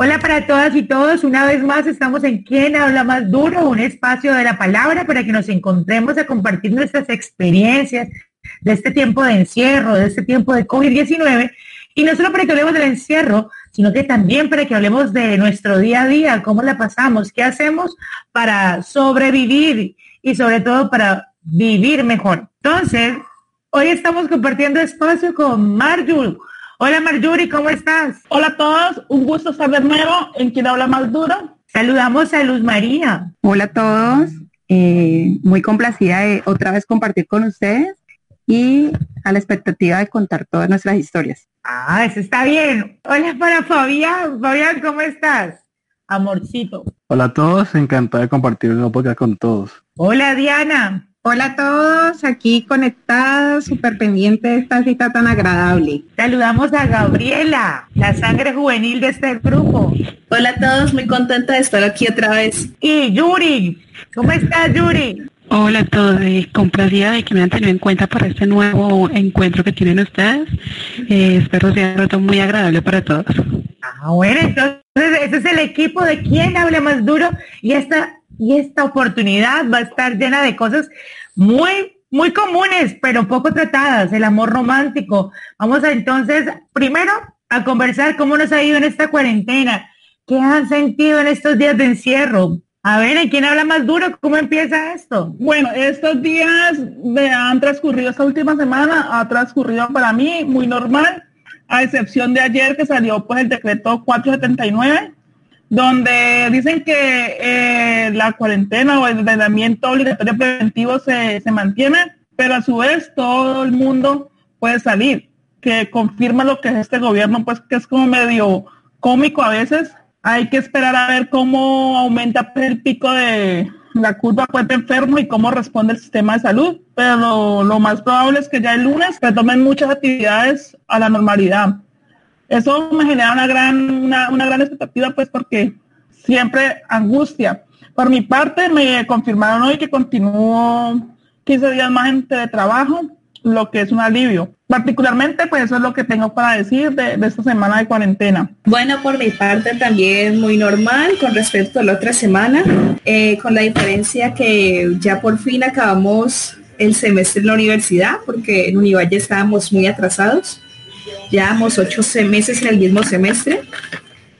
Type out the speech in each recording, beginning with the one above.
Hola para todas y todos. Una vez más estamos en Quién habla más duro, un espacio de la palabra para que nos encontremos a compartir nuestras experiencias de este tiempo de encierro, de este tiempo de COVID-19. Y no solo para que hablemos del encierro, sino que también para que hablemos de nuestro día a día, cómo la pasamos, qué hacemos para sobrevivir y sobre todo para vivir mejor. Entonces, hoy estamos compartiendo espacio con Marjul Hola Marjorie, ¿cómo estás? Hola a todos, un gusto estar de nuevo en quien habla más duro. Saludamos a Luz María. Hola a todos, eh, muy complacida de otra vez compartir con ustedes y a la expectativa de contar todas nuestras historias. Ah, eso está bien. Hola para Fabián. Fabián, ¿cómo estás? Amorcito. Hola a todos, encantado de compartir un podcast con todos. Hola Diana. Hola a todos, aquí conectadas, súper pendiente de esta cita tan agradable. Saludamos a Gabriela, la sangre juvenil de este grupo. Hola a todos, muy contenta de estar aquí otra vez. Y Yuri, ¿cómo estás Yuri? Hola a todos, eh, complacida de que me han tenido en cuenta para este nuevo encuentro que tienen ustedes. Eh, espero sea un rato muy agradable para todos. Ah, bueno, entonces ese es el equipo de quien habla más duro y esta y esta oportunidad va a estar llena de cosas muy, muy comunes, pero poco tratadas, el amor romántico. Vamos a entonces, primero, a conversar cómo nos ha ido en esta cuarentena, qué han sentido en estos días de encierro. A ver, ¿en quién habla más duro? ¿Cómo empieza esto? Bueno, estos días me han transcurrido, esta última semana ha transcurrido para mí muy normal, a excepción de ayer que salió pues el decreto 479 donde dicen que eh, la cuarentena o el aislamiento obligatorio preventivo se, se mantiene, pero a su vez todo el mundo puede salir, que confirma lo que es este gobierno, pues que es como medio cómico a veces. Hay que esperar a ver cómo aumenta el pico de la curva cuenta enfermo y cómo responde el sistema de salud, pero lo más probable es que ya el lunes retomen muchas actividades a la normalidad eso me genera una gran, una, gran expectativa, pues porque siempre angustia. Por mi parte, me confirmaron hoy que continúo 15 días más en teletrabajo, lo que es un alivio. Particularmente, pues eso es lo que tengo para decir de, esta semana de cuarentena. Bueno, por mi parte también muy normal con respecto a la otra semana, eh, con la diferencia que ya por fin acabamos el semestre en la universidad, porque en Univalle estábamos muy atrasados. Llevamos ocho meses en el mismo semestre.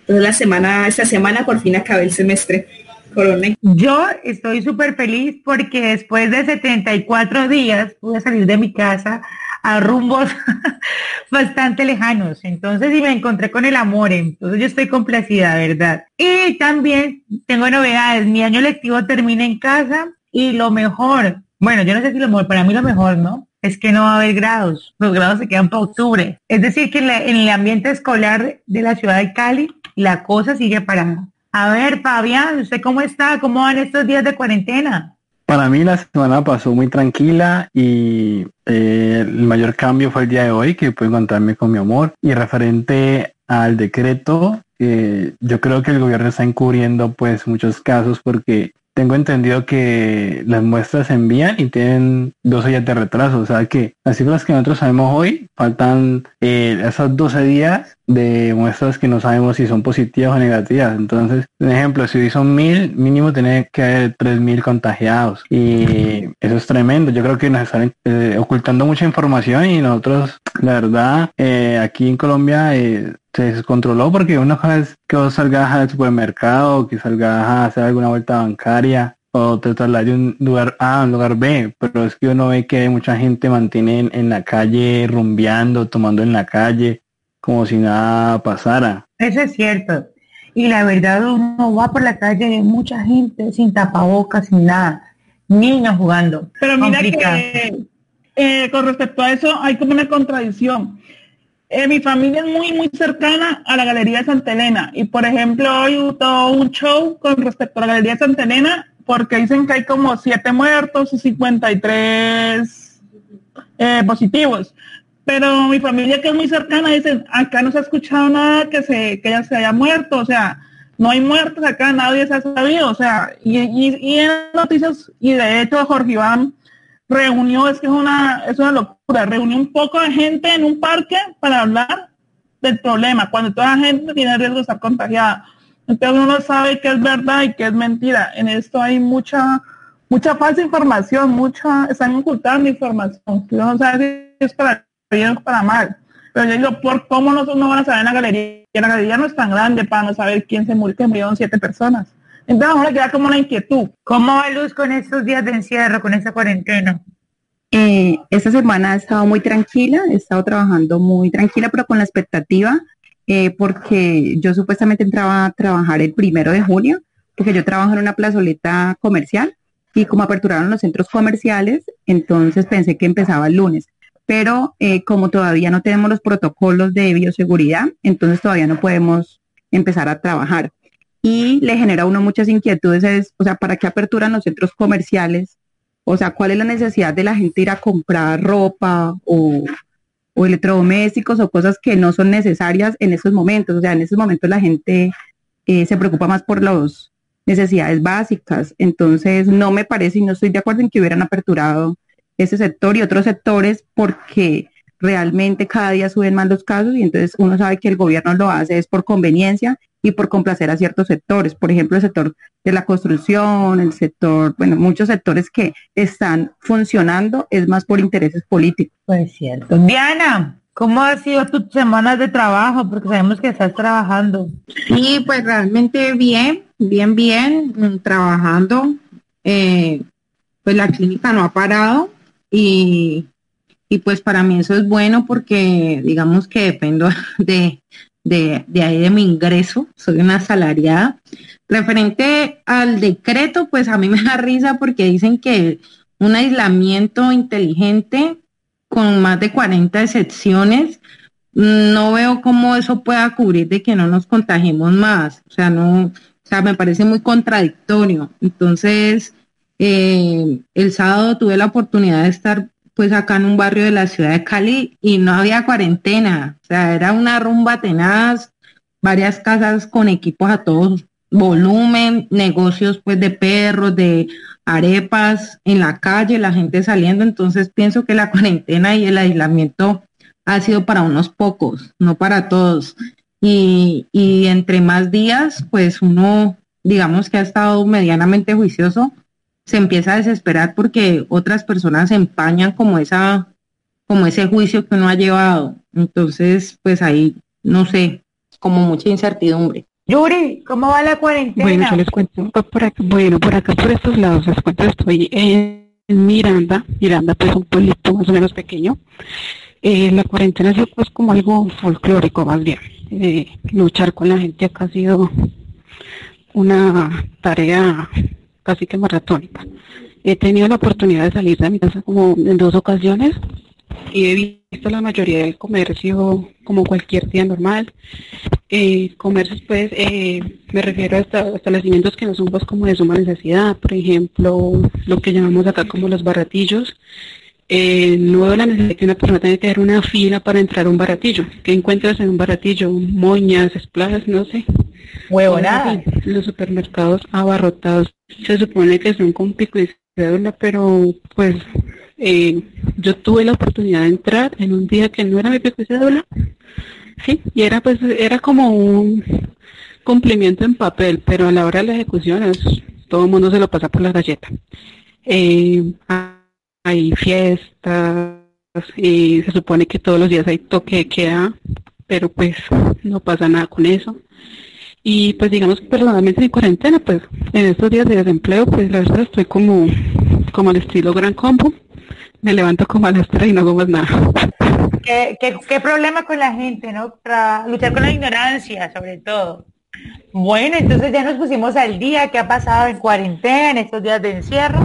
Entonces la semana, esta semana por fin acabé el semestre. Corona. Yo estoy súper feliz porque después de 74 días pude salir de mi casa a rumbos bastante lejanos. Entonces, y me encontré con el amor. Entonces, yo estoy complacida, ¿verdad? Y también tengo novedades. Mi año lectivo termina en casa y lo mejor, bueno, yo no sé si lo mejor, para mí lo mejor, ¿no? Es que no va a haber grados. Los grados se quedan para octubre. Es decir, que en, el ambiente escolar de la ciudad de Cali, la cosa sigue parada. A ver, Fabián, ¿usted cómo está? ¿Cómo van estos días de cuarentena? Para mí la semana pasó muy tranquila y eh, el mayor cambio fue el día de hoy que pude encontrarme con mi amor y referente al decreto yo creo que el gobierno está encubriendo pues muchos casos porque tengo entendido que las muestras se envían y tienen 12 días de retraso. O sea que las cifras que nosotros sabemos hoy, faltan eh, esos 12 días de muestras que no sabemos si son positivas o negativas. Entonces, por ejemplo, si son mil, mínimo tiene que haber tres mil contagiados. Y eso es tremendo. Yo creo que nos están eh, ocultando mucha información y nosotros, la verdad, eh, aquí en Colombia eh, se descontroló porque una vez que vos salgas al supermercado, que salgas a hacer alguna vuelta bancaria o te trasladas de un lugar A a un lugar B, pero es que uno ve que mucha gente mantiene en, la calle rumbeando, tomando en la calle, como si nada pasara. Eso es cierto. Y la verdad uno va por la calle de mucha gente sin tapabocas, sin nada. niños jugando. Pero mira que eh, con respecto a eso hay como una contradicción. Eh, mi familia es muy, muy cercana a la Galería de Santa Elena y, por ejemplo, hoy hubo un show con respecto a la Galería de Santa Elena porque dicen que hay como siete muertos y 53 eh, positivos. Pero mi familia que es muy cercana dice, acá no se ha escuchado nada que, se, que ella se haya muerto, o sea, no hay muertos acá, nadie se ha sabido, o sea, y, y, en noticias, y de hecho Jorge Iván reunió, es que es una, es una locura, reunió un poco de gente en un parque para hablar del problema, cuando toda la gente tiene riesgo de estar contagiada. Entonces uno sabe qué es verdad y qué es mentira. En esto hay mucha, mucha falsa información, mucha, están ocultando información. No sabe si es para bien para mal. Pero yo digo, ¿por cómo nosotros no van a saber en la galería? La galería no es tan grande para no saber quién se murió, que murieron siete personas. Entonces ahora queda como una inquietud. ¿Cómo va Luz con estos días de encierro, con esa cuarentena? Eh, esta semana he estado muy tranquila, he estado trabajando muy tranquila, pero con la expectativa, eh, porque yo supuestamente entraba a trabajar el primero de junio, porque yo trabajo en una plazoleta comercial y como aperturaron los centros comerciales, entonces pensé que empezaba el lunes. Pero eh, como todavía no tenemos los protocolos de bioseguridad, entonces todavía no podemos empezar a trabajar y le genera a uno muchas inquietudes, es, o sea, ¿para qué aperturan los centros comerciales? O sea, ¿cuál es la necesidad de la gente ir a comprar ropa o, electrodomésticos o cosas que no son necesarias en esos momentos? O sea, en esos momentos la gente eh, se preocupa más por las necesidades básicas. Entonces, no me parece y no estoy de acuerdo en que hubieran aperturado ese sector y otros sectores porque realmente cada día suben más los casos y entonces uno sabe que el gobierno lo hace es por conveniencia y por complacer a ciertos sectores, por ejemplo el sector de la construcción, el sector, bueno, muchos sectores que están funcionando es más por intereses políticos. Pues cierto. Diana, ¿cómo ha sido tus semanas de trabajo? Porque sabemos que estás trabajando. Sí, pues realmente bien, bien, bien, mm, trabajando. Eh, pues la clínica no ha parado y y pues para mí eso es bueno porque digamos que dependo de, de, ahí de mi ingreso, soy una asalariada. Referente al decreto, pues a mí me da risa porque dicen que un aislamiento inteligente con más de 40 excepciones, no veo cómo eso pueda cubrir de que no nos contagiemos más. O sea, no, o sea, me parece muy contradictorio. Entonces, eh, el sábado tuve la oportunidad de estar pues acá en un barrio de la ciudad de Cali y no había cuarentena, o sea, era una rumba tenaz, varias casas con equipos a todos volumen, negocios pues de perros, de arepas en la calle, la gente saliendo, entonces pienso que la cuarentena y el aislamiento ha sido para unos pocos, no para todos. Y, y entre más días, pues uno, digamos que ha estado medianamente juicioso, se empieza a desesperar porque otras personas empañan como esa como ese juicio que uno ha llevado. Entonces, pues ahí, no sé, como mucha incertidumbre. Yuri, ¿cómo va la cuarentena? Bueno, yo les cuento por acá, bueno, por acá, por estos lados, les cuento, estoy en Miranda, Miranda pues un pueblito más o menos pequeño. Eh, la cuarentena ha sido pues como algo folclórico más bien. Eh, luchar con la gente acá ha sido una tarea casi que maratónica. He tenido la oportunidad de salir de mi casa como en dos ocasiones y he visto la mayoría del comercio como cualquier día normal. Eh, comercios, pues, eh, me refiero a, establecimientos que no son pues como de suma necesidad, por ejemplo, lo que llamamos acá como los baratillos. Eh, no la necesidad que una persona tenga que hacer una fila para entrar a un baratillo. ¿Qué encuentras en un baratillo? Moñas, espladas, no sé. Huevo, nada. Los supermercados abarrotados se supone que son con pico y cédula, pero pues eh, yo tuve la oportunidad de entrar en un día que no era mi pico y cédula, sí, y era pues, era como un cumplimiento en papel, pero a la hora de la ejecución es, todo el mundo se lo pasa por la galleta. Eh, hay fiestas y se supone que todos los días hay toque de queda, pero pues no pasa nada con eso. Y pues digamos que personalmente en cuarentena, pues en estos días de desempleo, pues la verdad estoy como, como al estilo gran combo. Me levanto como a las tres y no hago más nada. ¿Qué, qué, problema con la gente, no? Para luchar con la ignorancia, sobre todo. Bueno, entonces ya nos pusimos al día que ha pasado en cuarentena, en estos días de encierro.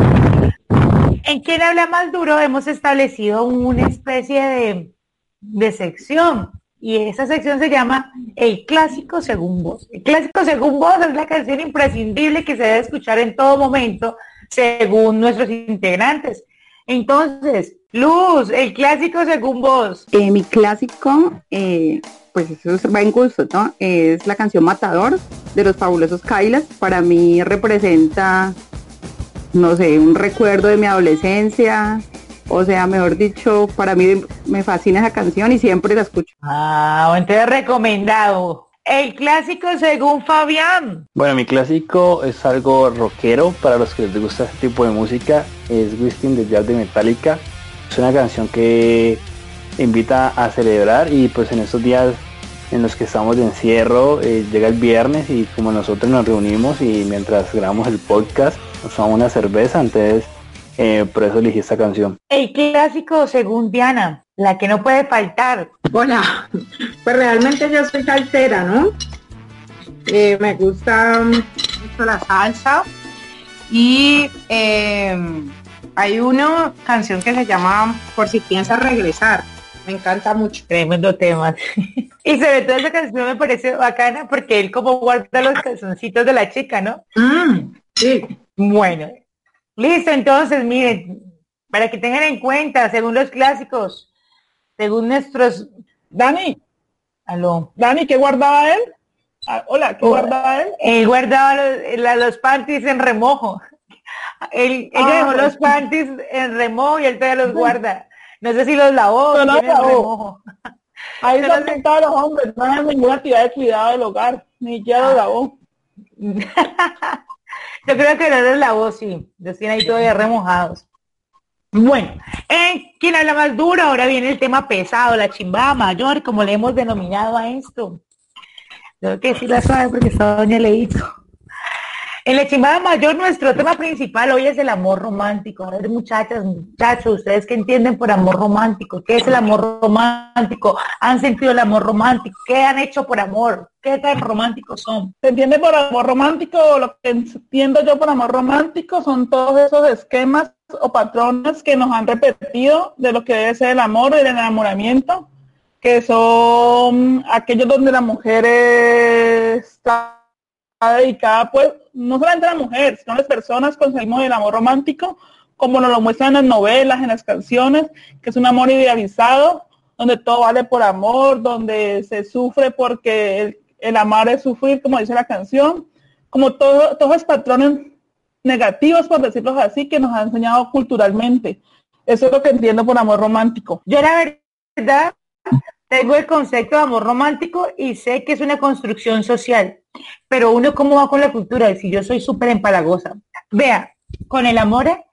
En quien habla más duro hemos establecido una especie de, de sección y esa sección se llama El Clásico Según Vos. El Clásico Según Vos es la canción imprescindible que se debe escuchar en todo momento según nuestros integrantes. Entonces, Luz, el clásico según vos. Eh, mi clásico, eh, pues eso va en gusto, ¿no? Es la canción Matador de los fabulosos Kailas. Para mí representa, no sé, un recuerdo de mi adolescencia. O sea, mejor dicho, para mí me fascina esa canción y siempre la escucho. Ah, entonces recomendado. El clásico según Fabián. Bueno, mi clásico es algo rockero para los que les gusta este tipo de música. Es Whistling de Jazz de Metallica. Es una canción que invita a celebrar y pues en estos días en los que estamos de encierro eh, llega el viernes y como nosotros nos reunimos y mientras grabamos el podcast nos tomamos una cerveza, entonces eh, por eso elegí esta canción. El clásico según Diana, la que no puede faltar. Hola, pues realmente yo soy saltera, ¿no? Eh, me gusta mucho la salsa y eh, hay una canción que se llama Por si piensas regresar. Me encanta mucho. Tremendo tema. y sobre todo esa canción me parece bacana porque él como guarda los calzoncitos de la chica, ¿no? Mm, sí. Bueno, Listo, entonces, miren, para que tengan en cuenta, según los clásicos, según nuestros... Dani. Aló. Dani, ¿qué guardaba él? Ah, hola, ¿qué guardaba él? Él guardaba los, los panties en remojo. Él, ella Ah, dejó bueno. los panties en remojo y él todavía los guarda. No sé si los lavó. No, no, lavó. remojo. Ahí se han sé. pintado los hombres, no hay ninguna actividad de cuidado del hogar, ni siquiera lo lavó. Yo creo que no los lavó, sí. Los tiene ahí todavía remojados. Bueno, en quien habla más duro, ahora viene el tema pesado, la chimbada mayor, como le hemos denominado a esto. Tengo que decirla suave porque esta doña le hizo. En la chimbada mayor, nuestro tema principal hoy es el amor romántico. A ver, muchachas, muchachos, ustedes que entienden por amor romántico, ¿qué es el amor romántico? ¿Han sentido el amor romántico? ¿Qué han hecho por amor? ¿Qué tan románticos son? ¿Se entiende por amor romántico? Lo que entiendo yo por amor romántico son todos esos esquemas o patrones que nos han repetido de lo que debe ser el amor y el enamoramiento, que son aquellos donde la mujer está dedicada, pues, no solamente a la mujer, sino las personas conseguimos el amor romántico, como nos lo muestran en las novelas, en las canciones, que es un amor idealizado, donde todo vale por amor, donde se sufre porque el, el amar es sufrir, como dice la canción, como todo, todos los patrones negativos, por decirlo así, que nos ha enseñado culturalmente. Eso es lo que entiendo por amor romántico. Yo la verdad tengo el concepto de amor romántico y sé que es una construcción social, pero uno cómo va con la cultura, si yo soy súper empalagosa. Vea, con el amor, eh,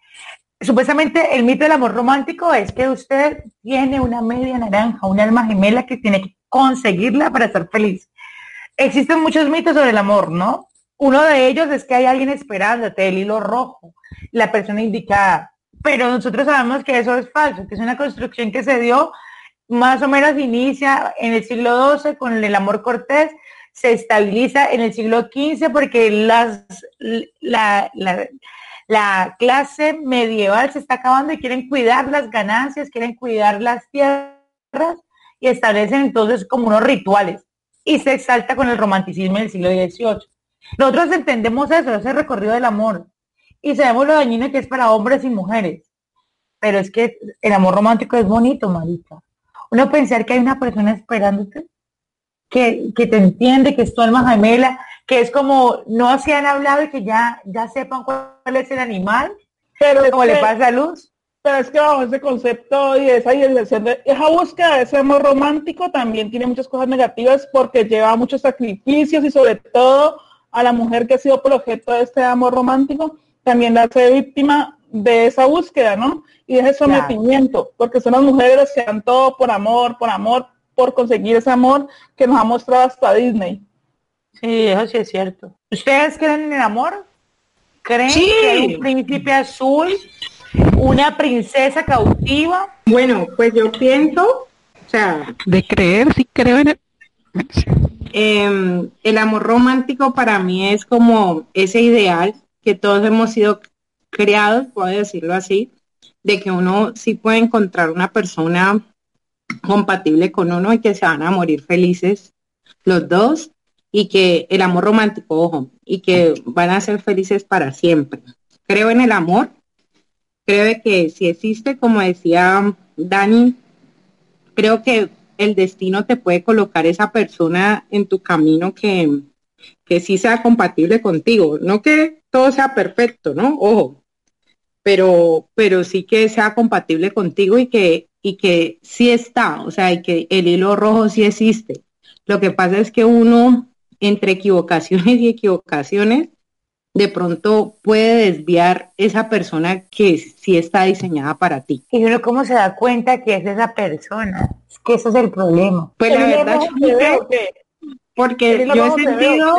supuestamente el mito del amor romántico es que usted tiene una media naranja, un alma gemela que tiene que conseguirla para ser feliz. Existen muchos mitos sobre el amor, ¿no? Uno de ellos es que hay alguien esperándote, el hilo rojo, la persona indicada. Pero nosotros sabemos que eso es falso, que es una construcción que se dio más o menos inicia en el siglo XII con el amor cortés, se estabiliza en el siglo XV porque las, la, la, la clase medieval se está acabando y quieren cuidar las ganancias, quieren cuidar las tierras y establecen entonces como unos rituales. Y se exalta con el romanticismo del siglo XVIII. Nosotros entendemos eso, ese recorrido del amor. Y sabemos lo dañino que es para hombres y mujeres, pero es que el amor romántico es bonito, marica uno pensar que hay una persona esperándote, que, que te entiende, que es tu alma gemela, que es como no se han hablado y que ya, ya sepan cuál es el animal, Pero como le pasa a Luz. Pero es que bajo ese concepto y esa de esa búsqueda de ese amor romántico también tiene muchas cosas negativas porque lleva muchos sacrificios y sobre todo a la mujer que ha sido por objeto de este amor romántico también la hace víctima de esa búsqueda, ¿no? Y de ese Claro. sometimiento, porque son las mujeres las que dan todo por amor, por amor, por conseguir ese amor que nos ha mostrado hasta Disney. Sí, eso sí es cierto. ¿Ustedes creen en el amor? ¿Creen Sí. que hay un príncipe azul, una princesa cautiva? Bueno, pues yo pienso, o sea, De creer, sí creo en el... em, el amor romántico para mí es como ese ideal que todos hemos sido creados, puedo decirlo así, de que uno sí puede encontrar una persona compatible con uno y que se van a morir felices los dos y que el amor romántico, ojo, y que van a ser felices para siempre. Creo en el amor, creo que si existe, como decía Dani, creo que el destino te puede colocar esa persona en tu camino que, que sí sea compatible contigo. No que todo sea perfecto, ¿no? Ojo, pero, pero sí que sea compatible contigo y que, y que sí está, o sea, y que el hilo rojo sí existe. Lo que pasa es que uno, entre equivocaciones y equivocaciones, de pronto puede desviar esa persona que sí está diseñada para ti. Y uno cómo se da cuenta que es esa persona. Es que ese es el problema. Pues la verdad, yo porque yo he sentido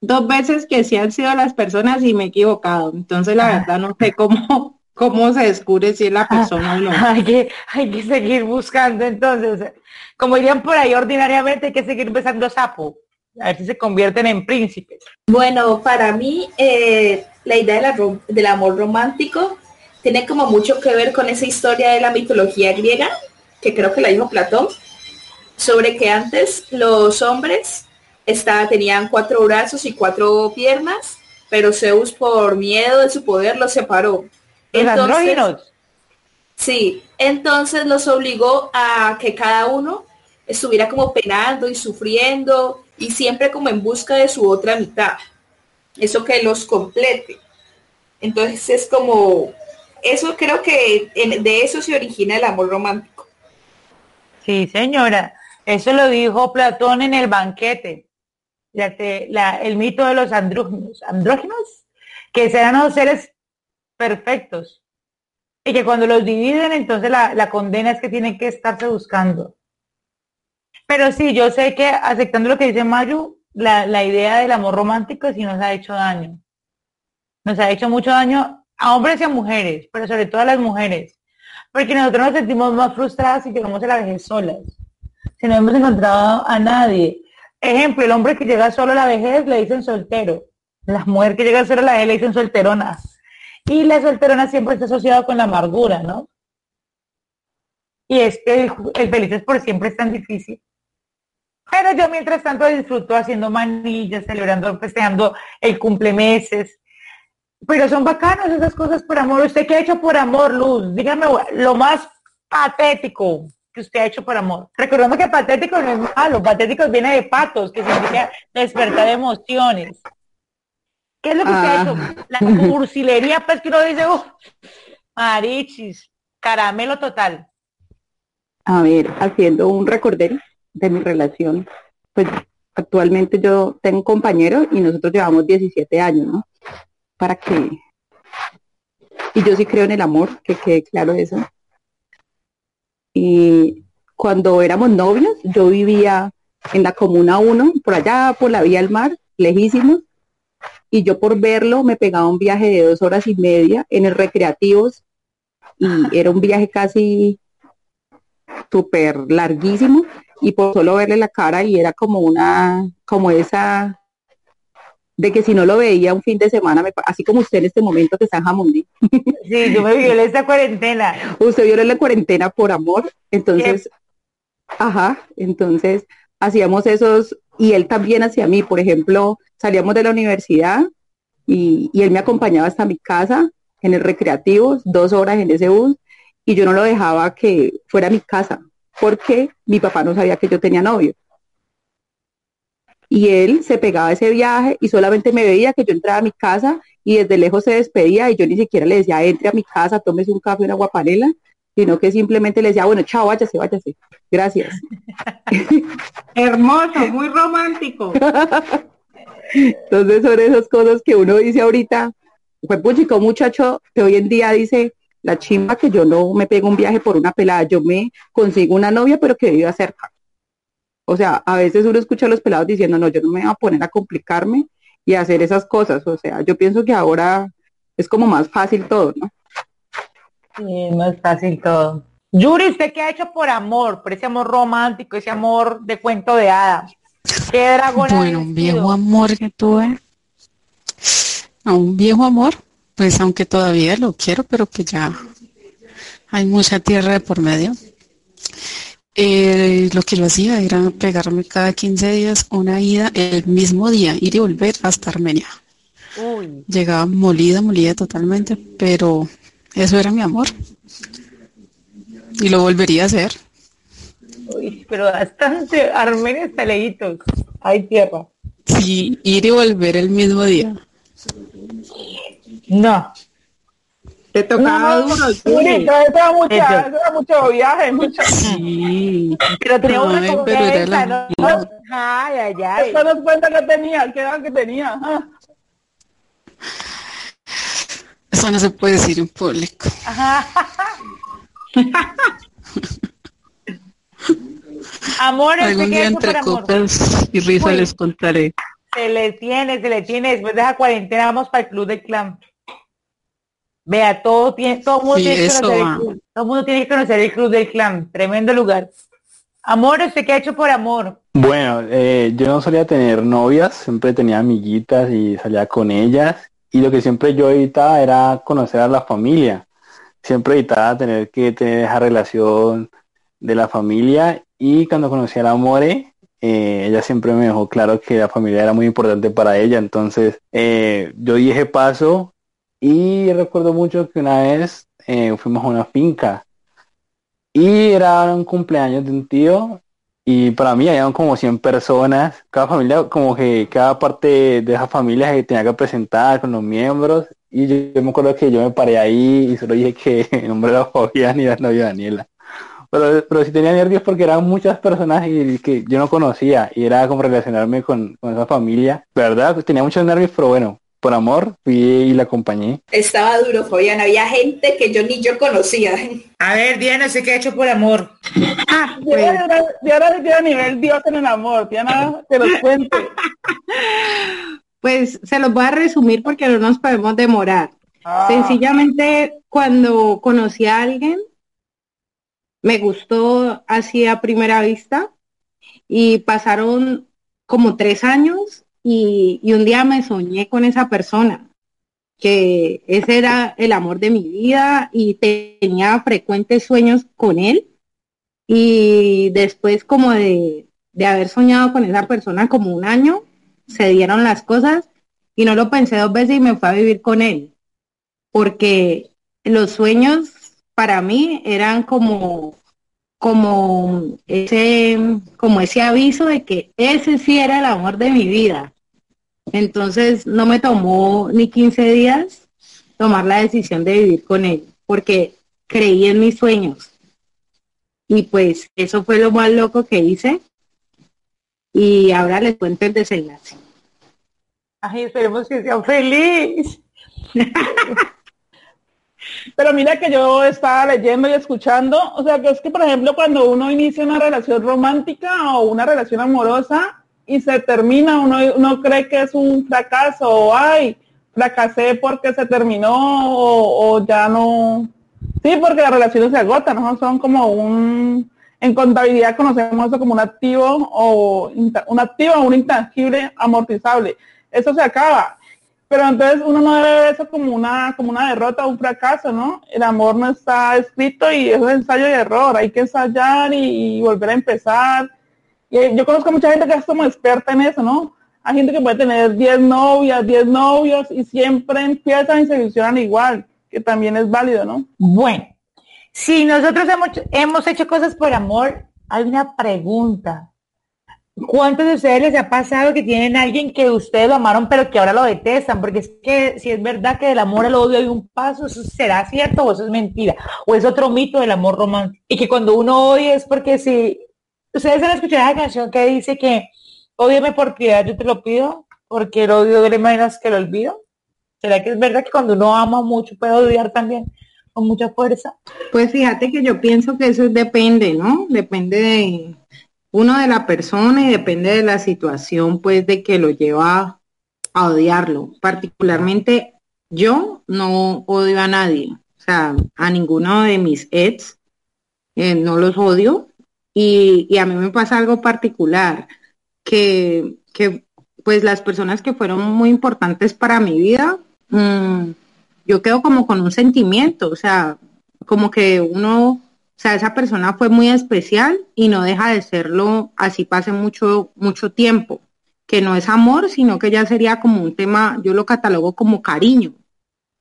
dos veces que sí han sido las personas y me he equivocado. Entonces la ah. verdad no sé cómo, cómo se descubre si es la persona o no. Hay que, hay que seguir buscando entonces. Como dirían por ahí ordinariamente, hay que seguir besando sapo. A ver si se convierten en príncipes. Bueno, para mí eh, la idea del amor romántico tiene como mucho que ver con esa historia de la mitología griega, que creo que la dijo Platón, sobre que antes los hombres tenían cuatro brazos y cuatro piernas, pero Zeus por miedo de su poder los separó. Entonces, sí, entonces los obligó a que cada uno estuviera como penando y sufriendo y siempre como en busca de su otra mitad. Eso que los complete. Entonces es como, eso creo que de eso se origina el amor romántico. Sí, señora. Eso lo dijo Platón en el banquete el mito de los andróginos, andróginos, que serán los seres perfectos. Y que cuando los dividen, entonces la, condena es que tienen que estarse buscando. Pero sí, yo sé que aceptando lo que dice Mayu, la, la idea del amor romántico sí nos ha hecho daño. Nos ha hecho mucho daño a hombres y a mujeres, pero sobre todo a las mujeres. Porque nosotros nos sentimos más frustradas si llegamos a la vejez solas. Si no hemos encontrado a nadie. Ejemplo, el hombre que llega solo a la vejez le dicen soltero. La mujer que llega solo a la vejez le dicen solterona. Y la solterona siempre está asociada con la amargura, ¿no? Y es que el, feliz es por siempre es tan difícil. Pero yo mientras tanto disfruto haciendo manillas, celebrando, festejando el cumplemeses. Pero son bacanas esas cosas por amor. ¿Usted qué ha hecho por amor, Luz? Dígame lo más patético usted ha hecho por amor. Recordando que patético no es malo, patético viene de patos, que significa despertar emociones. ¿Qué es lo que usted ha hecho? Ah. La cursilería, pues que uno dice, oh, marichis, caramelo total. A ver, haciendo un recorder de mi relación, pues actualmente yo tengo un compañero y nosotros llevamos 17 años, ¿no? Para que... Y yo sí creo en el amor, que quede claro eso. Y cuando éramos novios, yo vivía en la Comuna 1, por allá, por la vía del mar, lejísimos, y yo por verlo me pegaba un viaje de dos horas y media en el recreativos, y era un viaje casi súper larguísimo, y por solo verle la cara y era como una, como esa de que si no lo veía un fin de semana, así como usted en este momento que está en Jamundí. Sí, yo me violé esta cuarentena. Usted violó la cuarentena por amor, entonces, ajá, entonces hacíamos esos, y él también hacia mí, por ejemplo, salíamos de la universidad y, y él me acompañaba hasta mi casa en el recreativo, dos horas en ese bus, y yo no lo dejaba que fuera a mi casa, porque mi papá no sabía que yo tenía novio y él se pegaba a ese viaje y solamente me veía que yo entraba a mi casa y desde lejos se despedía y yo ni siquiera le decía, entre a mi casa, tómese un café, una guapanela, sino que simplemente le decía, bueno, chao, váyase, váyase, gracias. Hermoso, muy romántico. Entonces son esas cosas que uno dice ahorita, pues chico muchacho que hoy en día dice, la chimba que yo no me pego un viaje por una pelada, yo me consigo una novia pero que viva cerca. O sea, a veces uno escucha a los pelados diciendo, no, yo no me voy a poner a complicarme y hacer esas cosas. O sea, yo pienso que ahora es como más fácil todo, ¿no? Sí, más fácil todo. Yuri, ¿usted qué ha hecho por amor? Por ese amor romántico, ese amor de cuento de hadas. ¿Qué dragón ha Bueno, un viejo amor que tuve. A un viejo amor, pues aunque todavía lo quiero, pero que ya hay mucha tierra de por medio. Eh, lo que yo hacía era pegarme cada 15 días una ida el mismo día, ir y volver hasta Armenia. Uy, Llegaba molida, molida totalmente, pero eso era mi amor. Y lo volvería a hacer. uy, pero bastante. Armenia está lejitos. Hay tierra. Sí, ir y volver el mismo día. No. Te tocaba No, duro, sí, eso era Eso. eso era mucho viaje, mucho. Sí, Pero una Ay, como pero era la- ¿no? Ay, ay, ay. Después nos cuenta que tenía, qué edad que tenía. Eso no se puede decir en público. Amor, ¿usted Algún día entre copas y risa Uy. les contaré. Se le tiene, se le tiene. Después de esa cuarentena vamos para el club del clan. Vea, todo tiene, todo el mundo Sí, tiene que conocer va. el club. Todo el mundo tiene que conocer el club del clan. Tremendo lugar. Amor, ¿usted qué ha hecho por amor? Bueno, eh, yo no solía tener novias, siempre tenía amiguitas y salía con ellas. Y lo que siempre yo evitaba era conocer a la familia. Siempre evitaba tener que tener esa relación de la familia. Y cuando conocí a la More, eh, ella siempre me dejó claro que la familia era muy importante para ella. Entonces, eh, yo di ese paso y recuerdo mucho que una vez eh, fuimos a una finca y era un cumpleaños de un tío y para mí habían como 100 personas, cada familia, como que cada parte de esa familia se tenía que presentar con los miembros y yo, yo me acuerdo que yo me paré ahí y solo dije que el nombre era Fabián y la novia Daniela. Pero, pero sí tenía nervios porque eran muchas personas y que yo no conocía y era como relacionarme con, con esa familia. La verdad, tenía muchos nervios, pero bueno, por amor fui y la acompañé. Estaba duro, Fabián. Había gente que yo ni yo conocía. A ver, Diana, ¿usted qué ha hecho por amor? Ah, pues, Diana, Diana tiene nivel Dios en el amor. Diana, que nos cuente. pues se los voy a resumir porque no nos podemos demorar. Ah, Sencillamente, cuando conocí a alguien, me gustó así a primera vista y pasaron como tres años y, un día me soñé con esa persona, que ese era el amor de mi vida y tenía frecuentes sueños con él. Y después como de, de haber soñado con esa persona como un año, se dieron las cosas y no lo pensé dos veces y me fui a vivir con él porque los sueños para mí eran como como ese como ese aviso de que ese sí era el amor de mi vida. Entonces no me tomó ni 15 días tomar la decisión de vivir con él, porque creí en mis sueños. Y pues eso fue lo más loco que hice. Y ahora les cuento el desenlace. Ay, esperemos que sea feliz. Pero mira que yo estaba leyendo y escuchando, o sea, que es que por ejemplo cuando uno inicia una relación romántica o una relación amorosa y se termina, uno, uno cree que es un fracaso o ay, fracasé porque se terminó o, o ya no. Sí, porque las relaciones se agotan, ¿no? Son como un, en contabilidad conocemos eso como un activo o un activo o un intangible amortizable. Eso se acaba. Pero entonces uno no debe ver eso como una, como una derrota un fracaso, ¿no? El amor no está escrito y es un ensayo y error. Hay que ensayar y volver a empezar. Yo conozco mucha gente que es como experta en eso, ¿no? Hay gente que puede tener 10 novias, 10 novios y siempre empiezan y se ilusionan igual, que también es válido, ¿no? Bueno, si nosotros hemos, hemos hecho cosas por amor, hay una pregunta. ¿Cuántos de ustedes les ha pasado que tienen a alguien que ustedes lo amaron pero que ahora lo detestan? Porque es que si es verdad que del amor al odio hay un paso, ¿eso será cierto o eso es mentira? ¿O es otro mito del amor romántico? Y que cuando uno odia es porque si... ¿Ustedes han escuchado esa canción que dice que ódiame por piedad, yo te lo pido? Porque el odio duele menos que el olvido. ¿Será que es verdad que cuando uno ama mucho puede odiar también con mucha fuerza? Pues fíjate que yo pienso que eso depende, ¿no? Depende de uno de la persona y depende de la situación, pues, de que lo lleva a odiarlo. Particularmente, yo no odio a nadie, o sea, a ninguno de mis ex, eh, no los odio. Y, a mí me pasa algo particular, que, que pues las personas que fueron muy importantes para mi vida, mm, yo quedo como con un sentimiento, o sea, como que uno, o sea, esa persona fue muy especial y no deja de serlo, así pase mucho, mucho tiempo, que no es amor, sino que ya sería como un tema, yo lo catalogo como cariño.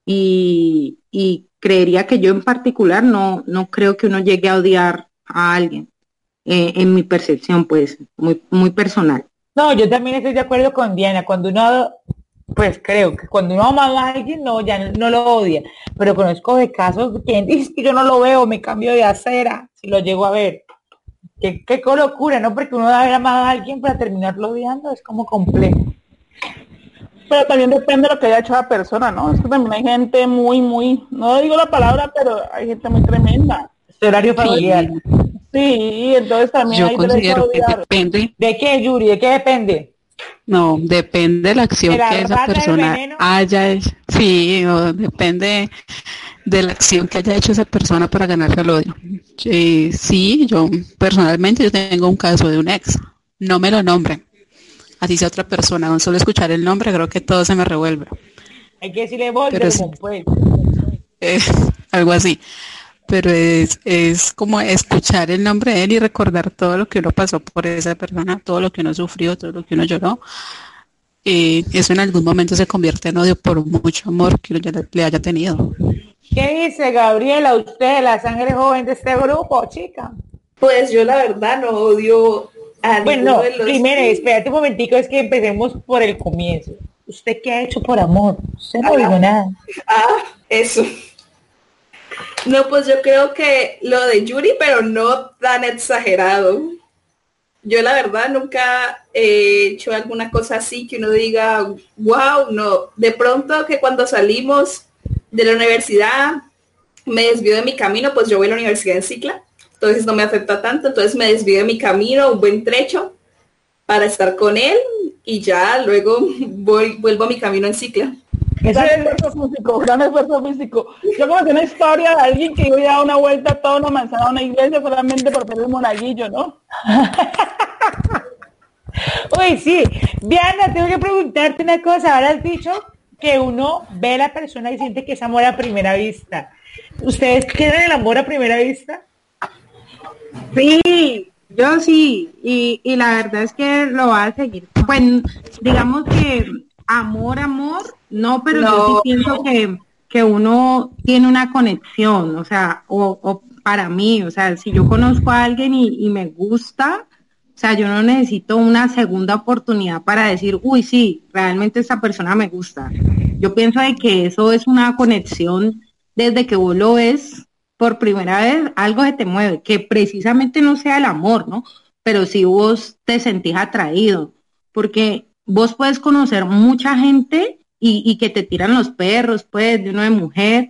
Y, y creería que yo en particular no, no creo que uno llegue a odiar a alguien, eh, en mi percepción, pues, muy, muy personal. No, yo también estoy de acuerdo con Diana. Cuando uno, pues creo que cuando uno ama a alguien, no, ya no, lo odia. Pero conozco de casos que dice que yo no lo veo, me cambio de acera, si lo llego a ver. Qué, qué locura, ¿no? Porque uno haber amado a alguien para terminarlo odiando, es como complejo. Pero también depende de lo que haya hecho la persona, ¿no? Es que también hay gente muy, muy, no digo la palabra, pero hay gente muy tremenda. horario familiar. Sí, entonces también Yo hay considero que depende. ¿De qué, Yuri? ¿De qué depende? No, depende de la acción que esa persona haya hecho. Sí, depende de la acción que haya hecho esa persona para ganarse el odio. Sí, yo personalmente yo tengo un caso de un ex. No me lo nombren. Así sea otra persona. Con solo escuchar el nombre creo que todo se me revuelve. Hay que decirle Pero pues. algo así pero es, es como escuchar el nombre de él y recordar todo lo que uno pasó por esa persona, todo lo que uno sufrió, todo lo que uno lloró. Y eso en algún momento se convierte en odio por mucho amor que uno le haya tenido. ¿Qué dice Gabriela, usted, la sangre joven de este grupo, chica? Pues yo la verdad no odio a Bueno, no, primero, espérate un momentico, es que empecemos por el comienzo. ¿Usted qué ha hecho por amor? Usted no dijo nada. Ah, eso. No, pues yo creo que lo de Yuri, pero no tan exagerado. Yo la verdad nunca he hecho alguna cosa así que uno diga, wow, no. De pronto que cuando salimos de la universidad me desvío de mi camino, pues yo voy a la universidad en cicla, entonces no me afecta tanto, entonces me desvío de mi camino un buen trecho para estar con él y ya luego voy, vuelvo a mi camino en cicla. Gran esfuerzo físico, gran esfuerzo físico. Yo como una historia de alguien que iba a dar una vuelta toda una manzana a una iglesia solamente por tener un monaguillo, ¿no? Uy, sí. Diana, tengo que preguntarte una cosa. Ahora has dicho que uno ve a la persona y siente que es amor a primera vista. ¿Ustedes quieren el amor a primera vista? Sí, yo sí. Y, y la verdad es que lo va a seguir. Pues digamos que amor, amor, no, pero yo sí pienso que, que uno tiene una conexión, o sea, o, para mí, o sea, si yo conozco a alguien y, me gusta, o sea, yo no necesito una segunda oportunidad para decir, uy, sí, realmente esa persona me gusta. Yo pienso de que eso es una conexión desde que vos lo ves por primera vez, algo se te mueve, que precisamente no sea el amor, ¿no? Pero si vos te sentís atraído, porque vos puedes conocer mucha gente y, que te tiran los perros, pues, de una de mujer,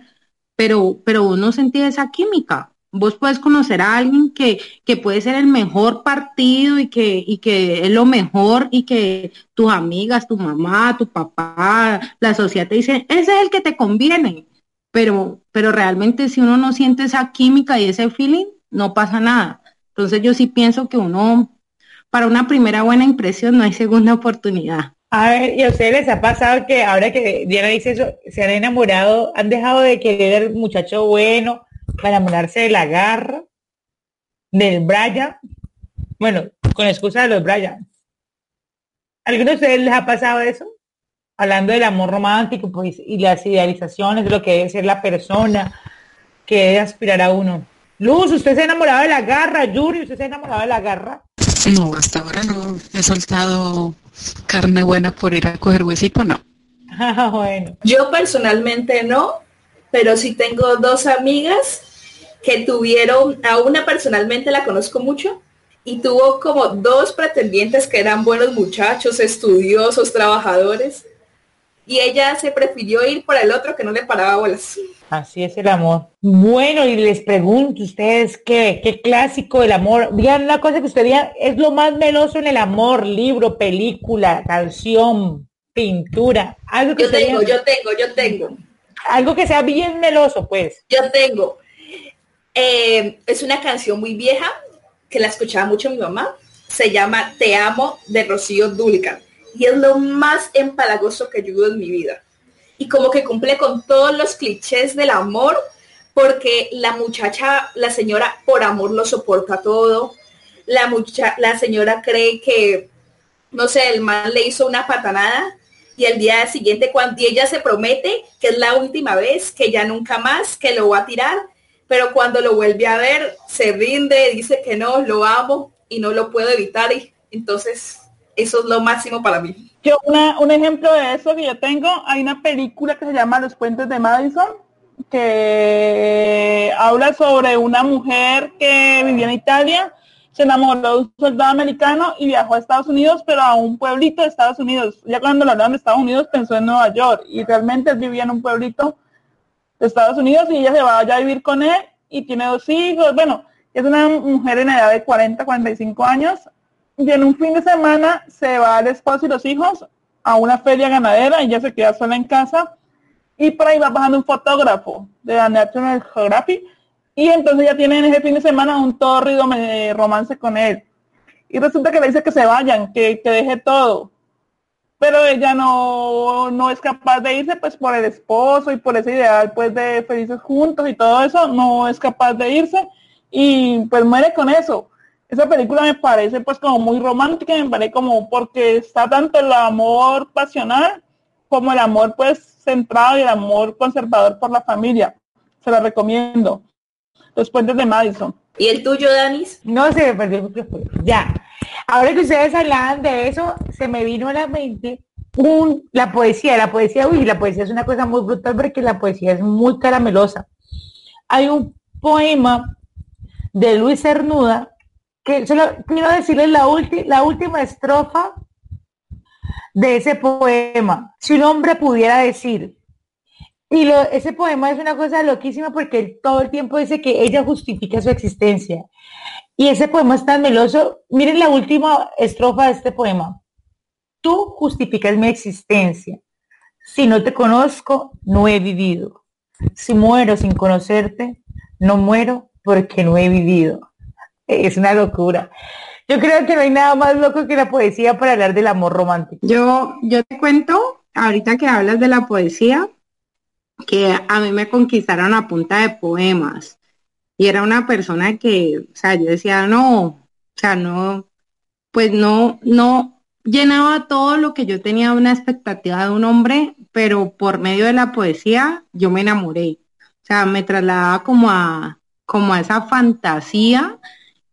pero, pero vos no esa química. Vos puedes conocer a alguien que, que puede ser el mejor partido y que, y que es lo mejor y que tus amigas, tu mamá, tu papá, la sociedad te dicen, ese es el que te conviene. Pero, pero realmente si uno no siente esa química y ese feeling, no pasa nada. Entonces yo sí pienso que uno, para una primera buena impresión no hay segunda oportunidad. A ver, ¿y a ustedes les ha pasado que ahora que Diana dice eso, se han enamorado, han dejado de querer el muchacho bueno para enamorarse de la garra, del Brian? Bueno, con excusa de los Brian. ¿Alguno de ustedes les ha pasado eso? Hablando del amor romántico pues, y las idealizaciones de lo que debe ser la persona que debe aspirar a uno. Luz, ¿usted se ha enamorado de la garra? Yuri, ¿usted se ha enamorado de la garra? No, hasta ahora no he soltado carne buena por ir a coger huesito, no. Ah, bueno. Yo personalmente no, pero sí tengo dos amigas que tuvieron, a una personalmente la conozco mucho, y tuvo como dos pretendientes que eran buenos muchachos, estudiosos, trabajadores, y ella se prefirió ir por el otro que no le paraba bolas. Así es el amor. Bueno, y les pregunto ustedes qué, qué clásico del amor. Digan una cosa que usted diga, es lo más meloso en el amor, libro, película, canción, pintura. Algo que yo tengo, yo tengo, yo tengo. Algo que sea bien meloso, pues. Yo tengo. Eh, es una canción muy vieja que la escuchaba mucho mi mamá se llama Te amo de Rocío Dúlica y es lo más empalagoso que yo vivo en mi vida. Y como que cumple con todos los clichés del amor, porque la muchacha, la señora por amor lo soporta todo, la, mucha, la señora cree que, no sé, el mal le hizo una patanada y el día siguiente cuando ella se promete que es la última vez, que ya nunca más, que lo va a tirar, pero cuando lo vuelve a ver, se rinde, dice que no, lo amo y no lo puedo evitar. Y entonces, eso es lo máximo para mí. Yo, una, un ejemplo de eso que yo tengo, hay una película que se llama Los Puentes de Madison, que habla sobre una mujer que vivía en Italia, se enamoró de un soldado americano y viajó a Estados Unidos, pero a un pueblito de Estados Unidos. Ya cuando lo hablaron de Estados Unidos pensó en Nueva York y realmente él vivía en un pueblito de Estados Unidos y ella se va allá a vivir con él y tiene dos hijos. Bueno, es una mujer en edad de 40, 45 años y en un fin de semana se va el esposo y los hijos a una feria ganadera y ella se queda sola en casa y por ahí va bajando un fotógrafo de la National Geographic y entonces ya tienen ese fin de semana un torrido romance con él. Y resulta que le dice que se vayan, que, que deje todo. Pero ella no, no es capaz de irse pues por el esposo y por ese ideal pues de felices juntos y todo eso, no es capaz de irse y pues muere con eso. Esa película me parece pues como muy romántica, me parece como porque está tanto el amor pasional como el amor pues centrado y el amor conservador por la familia. Se la recomiendo. Los puentes de Madison. ¿Y el tuyo, Danis? No se me perdió Ya. Ahora que ustedes hablaban de eso, se me vino a la mente un, la poesía. La poesía, uy, la poesía es una cosa muy brutal porque la poesía es muy caramelosa. Hay un poema de Luis Cernuda solo quiero decirles la, la última estrofa de ese poema. Si un hombre pudiera decir, y lo, ese poema es una cosa loquísima porque todo el tiempo dice que ella justifica su existencia. Y ese poema es tan meloso. Miren la última estrofa de este poema. Tú justificas mi existencia. Si no te conozco, no he vivido. Si muero sin conocerte, no muero porque no he vivido. Es una locura. Yo creo que no hay nada más loco que la poesía para hablar del amor romántico. Yo, yo te cuento, ahorita que hablas de la poesía, que a mí me conquistaron a punta de poemas. Y era una persona que, o sea, yo decía, no, o sea, no, pues no, no llenaba todo lo que yo tenía una expectativa de un hombre, pero por medio de la poesía yo me enamoré. O sea, me trasladaba como a, como a esa fantasía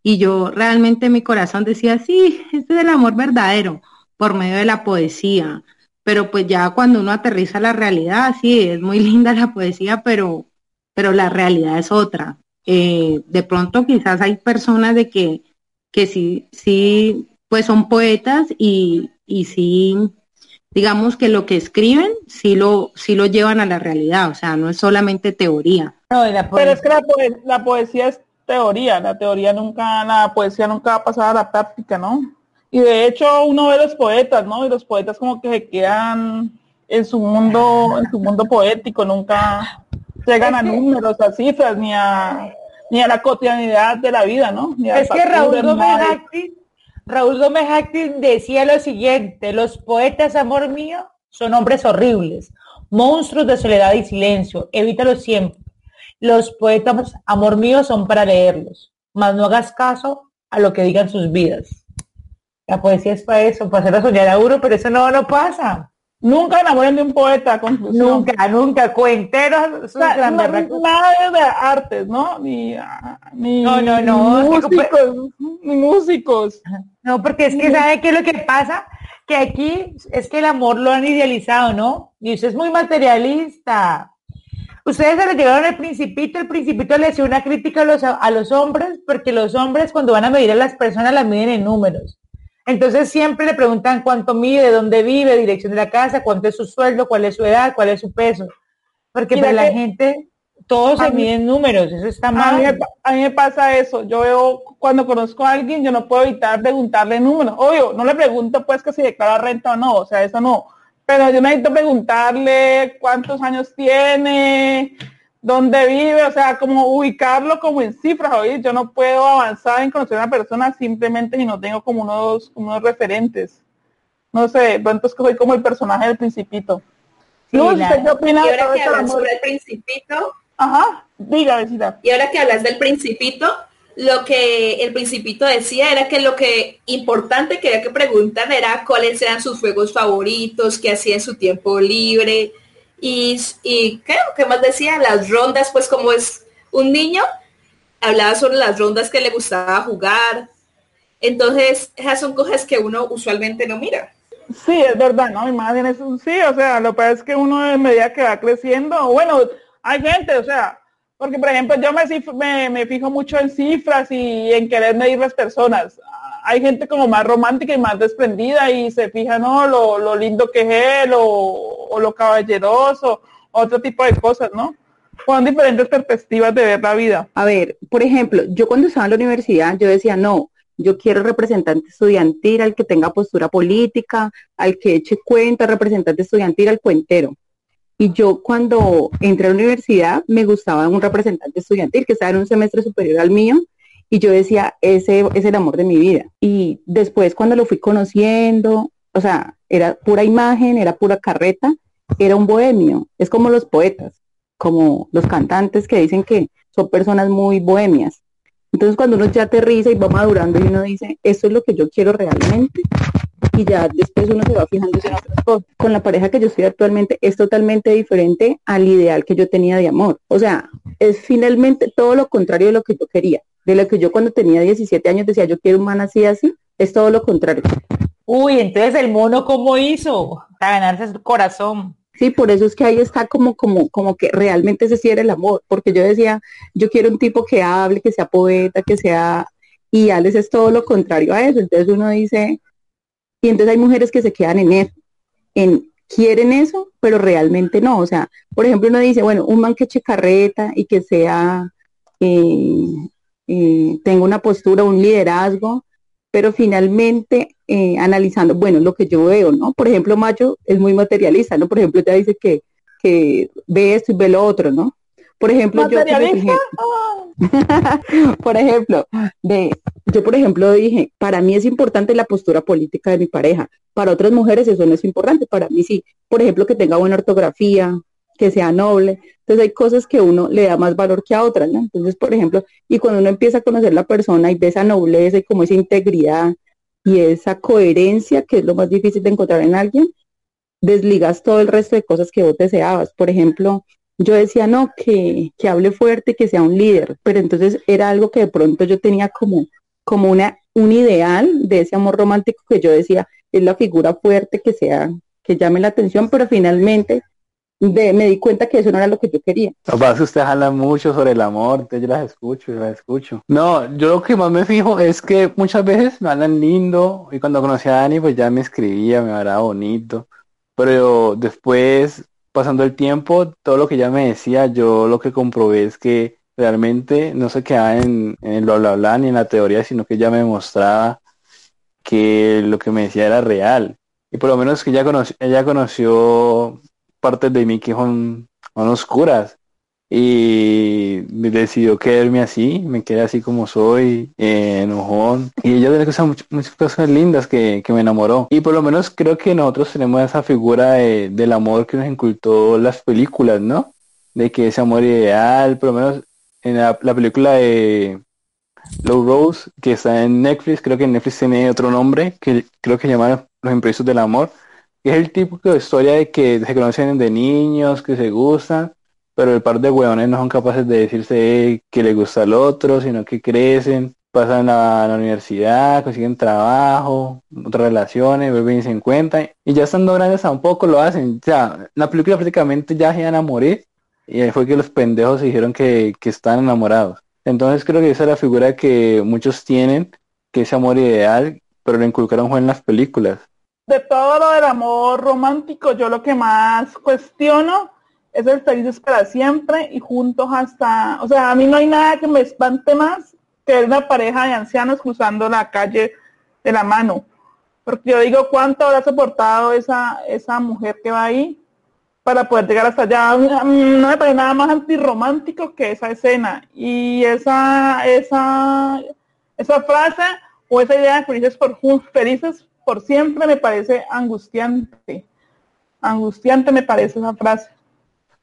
y yo realmente mi corazón decía, sí, este es el amor verdadero por medio de la poesía. Pero pues ya cuando uno aterriza la realidad, sí, es muy linda la poesía, pero, pero la realidad es otra. Eh, de pronto quizás hay personas de que, que sí, sí, pues son poetas y, y sí, digamos que lo que escriben sí lo, sí lo llevan a la realidad, o sea, no es solamente teoría. pero es que la, la poesía es teoría, la teoría nunca, la poesía nunca va a pasar a la práctica, ¿no? Y de hecho uno ve los poetas, ¿no? Y los poetas como que se quedan en su mundo, en su mundo poético, nunca llegan a números, a cifras, ni a ni a la cotidianidad de la vida, ¿no? es que Raúl Gómez Raúl Gómez Actis decía lo siguiente, los poetas, amor mío, son hombres horribles, monstruos de soledad y silencio, evítalo siempre. Los poetas, amor mío, son para leerlos, mas no hagas caso a lo que digan sus vidas. La poesía es para eso, para hacerlo soñar a uno, pero eso no, no pasa. Nunca enamoren de un poeta, Nunca, nunca, cuenteros. nada de artes, ¿no? Ni, ni no, no, no, músicos, ni músicos. No, porque es que ¿sabe qué es lo que pasa? Que aquí es que el amor lo han idealizado, ¿no? Y usted es muy materialista. Ustedes se le llevaron el principito, el principito le hacía una crítica a los, a los hombres, porque los hombres cuando van a medir a las personas las miden en números. Entonces siempre le preguntan cuánto mide, dónde vive, dirección de la casa, cuánto es su sueldo, cuál es su edad, cuál es su peso. Porque para la gente todos se miden números, eso está mal. A mí, me pasa eso, yo veo cuando conozco a alguien, yo no puedo evitar preguntarle números. Obvio, no le pregunto pues que si declara renta o no, o sea, eso no pero yo necesito preguntarle cuántos años tiene, dónde vive, o sea, como ubicarlo como en cifras, hoy yo no puedo avanzar en conocer a una persona simplemente si no tengo como unos, unos referentes. No sé, pronto es que soy como el personaje del principito. Sí, Luz, qué opina y ahora que hablas sobre el principito. Ajá, diga, vecina. Y ahora que hablas del principito, lo que el principito decía era que lo que importante que había que preguntar era cuáles eran sus juegos favoritos, qué hacía en su tiempo libre, y, y ¿qué? más decía? Las rondas, pues como es un niño, hablaba sobre las rondas que le gustaba jugar. Entonces, esas son cosas que uno usualmente no mira. Sí, es verdad, ¿no? Imágenes, sí, o sea, lo que pasa es que uno a medida que va creciendo, bueno, hay gente, o sea, porque por ejemplo yo me, fijo mucho en cifras y en querer medir las personas. Hay gente como más romántica y más desprendida y se fija, ¿no? Lo, lo lindo que es él o, o lo caballeroso, otro tipo de cosas, ¿no? Son diferentes perspectivas de ver la vida. A ver, por ejemplo, yo cuando estaba en la universidad, yo decía, no, yo quiero representante estudiantil, al que tenga postura política, al que eche cuenta, representante estudiantil, al cuentero. Y yo cuando entré a la universidad me gustaba un representante estudiantil que estaba en un semestre superior al mío y yo decía, ese es el amor de mi vida. Y después cuando lo fui conociendo, o sea, era pura imagen, era pura carreta, era un bohemio, es como los poetas, como los cantantes que dicen que son personas muy bohemias. Entonces cuando uno ya aterriza y va madurando y uno dice, esto es lo que yo quiero realmente, y ya después uno se va fijando en otras cosas. Con la pareja que yo estoy actualmente es totalmente diferente al ideal que yo tenía de amor. O sea, es finalmente todo lo contrario de lo que yo quería. De lo que yo cuando tenía 17 años decía, yo quiero un man así, así, es todo lo contrario. Uy, entonces el mono, ¿cómo hizo? Para ganarse su corazón. Sí, por eso es que ahí está como, como, como que realmente se cierra el amor, porque yo decía, yo quiero un tipo que hable, que sea poeta, que sea, y Alex es todo lo contrario a eso. Entonces uno dice, y entonces hay mujeres que se quedan en eso, en quieren eso, pero realmente no. O sea, por ejemplo, uno dice, bueno, un man que eche carreta y que sea, eh, eh, tenga una postura, un liderazgo, pero finalmente eh, analizando, bueno, lo que yo veo, ¿no? Por ejemplo, Macho es muy materialista, ¿no? Por ejemplo, ya dice que, que ve esto y ve lo otro, ¿no? Por ejemplo, yo, por ejemplo, de, yo por ejemplo dije, para mí es importante la postura política de mi pareja. Para otras mujeres eso no es importante, para mí sí. Por ejemplo, que tenga buena ortografía, que sea noble. Entonces hay cosas que uno le da más valor que a otras, ¿no? Entonces, por ejemplo, y cuando uno empieza a conocer la persona y ve esa nobleza y como esa integridad y esa coherencia, que es lo más difícil de encontrar en alguien, desligas todo el resto de cosas que vos deseabas. Por ejemplo, yo decía, no, que, que hable fuerte, que sea un líder, pero entonces era algo que de pronto yo tenía como, como una, un ideal de ese amor romántico que yo decía, es la figura fuerte que sea, que llame la atención, pero finalmente me di cuenta que eso no era lo que yo quería. Que ustedes hablan mucho sobre el amor, yo las escucho, yo las escucho. No, yo lo que más me fijo es que muchas veces me hablan lindo y cuando conocí a Dani pues ya me escribía, me hablaba bonito, pero después pasando el tiempo, todo lo que ella me decía, yo lo que comprobé es que realmente no se quedaba en, en lo bla bla ni en la teoría, sino que ella me mostraba que lo que me decía era real. Y por lo menos que ella conoció, ella conoció partes de mí que son, oscuras y decidió quedarme así, me quedé así como soy, eh, enojón. Y ella tiene cosas, muchas cosas lindas que, me enamoró. Y por lo menos creo que nosotros tenemos esa figura del amor que nos incultó las películas, ¿no? De que ese amor ideal, por lo menos en la, película de Low Rose, que está en Netflix, creo que Netflix tiene otro nombre, que creo que se llama Los Impresos del Amor es el tipo de historia de que se conocen de niños, que se gustan, pero el par de hueones no son capaces de decirse que le gusta al otro, sino que crecen, pasan a la universidad, consiguen trabajo, otras relaciones, vuelven y se encuentran, y ya estando grandes tampoco lo hacen. O la película prácticamente ya se iban a morir, y ahí fue que los pendejos dijeron que, que están enamorados. Entonces creo que esa es la figura que muchos tienen, que es amor ideal, pero lo inculcaron fue en las películas de todo lo del amor romántico, yo lo que más cuestiono es el felices para siempre y juntos hasta, o sea, a mí no hay nada que me espante más que una pareja de ancianos cruzando la calle de la mano. Porque yo digo, ¿cuánto habrá soportado esa, esa mujer que va ahí? Para poder llegar hasta allá. No me parece nada más antirromántico que esa escena. Y esa, esa, esa frase o esa idea de felices por, felices por siempre me parece angustiante. Angustiante me parece esa frase.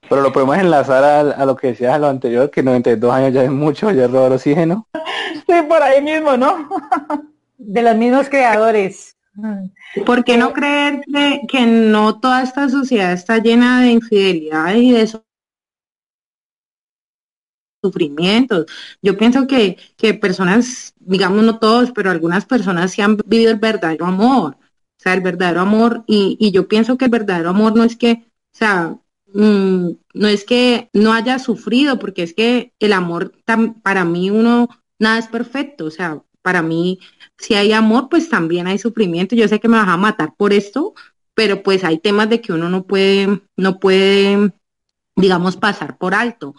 Pero lo podemos enlazar a, lo que decías a lo anterior, que 92 años ya es mucho, ya es robo el oxígeno. Sí, por ahí mismo, ¿no? De los mismos creadores. ¿Por qué no creer que, no toda esta sociedad está llena de infidelidad y de sufrimientos? Yo pienso que, que personas, digamos no todos, pero algunas personas sí han vivido el verdadero amor. O sea, el verdadero amor, y, y yo pienso que el verdadero amor no es que, o sea, mm, no es que no haya sufrido, porque es que el amor, para mí uno, nada es perfecto, o sea, para mí, si hay amor, pues también hay sufrimiento. Yo sé que me vas a matar por esto, pero pues hay temas de que uno no puede, no puede, digamos, pasar por alto.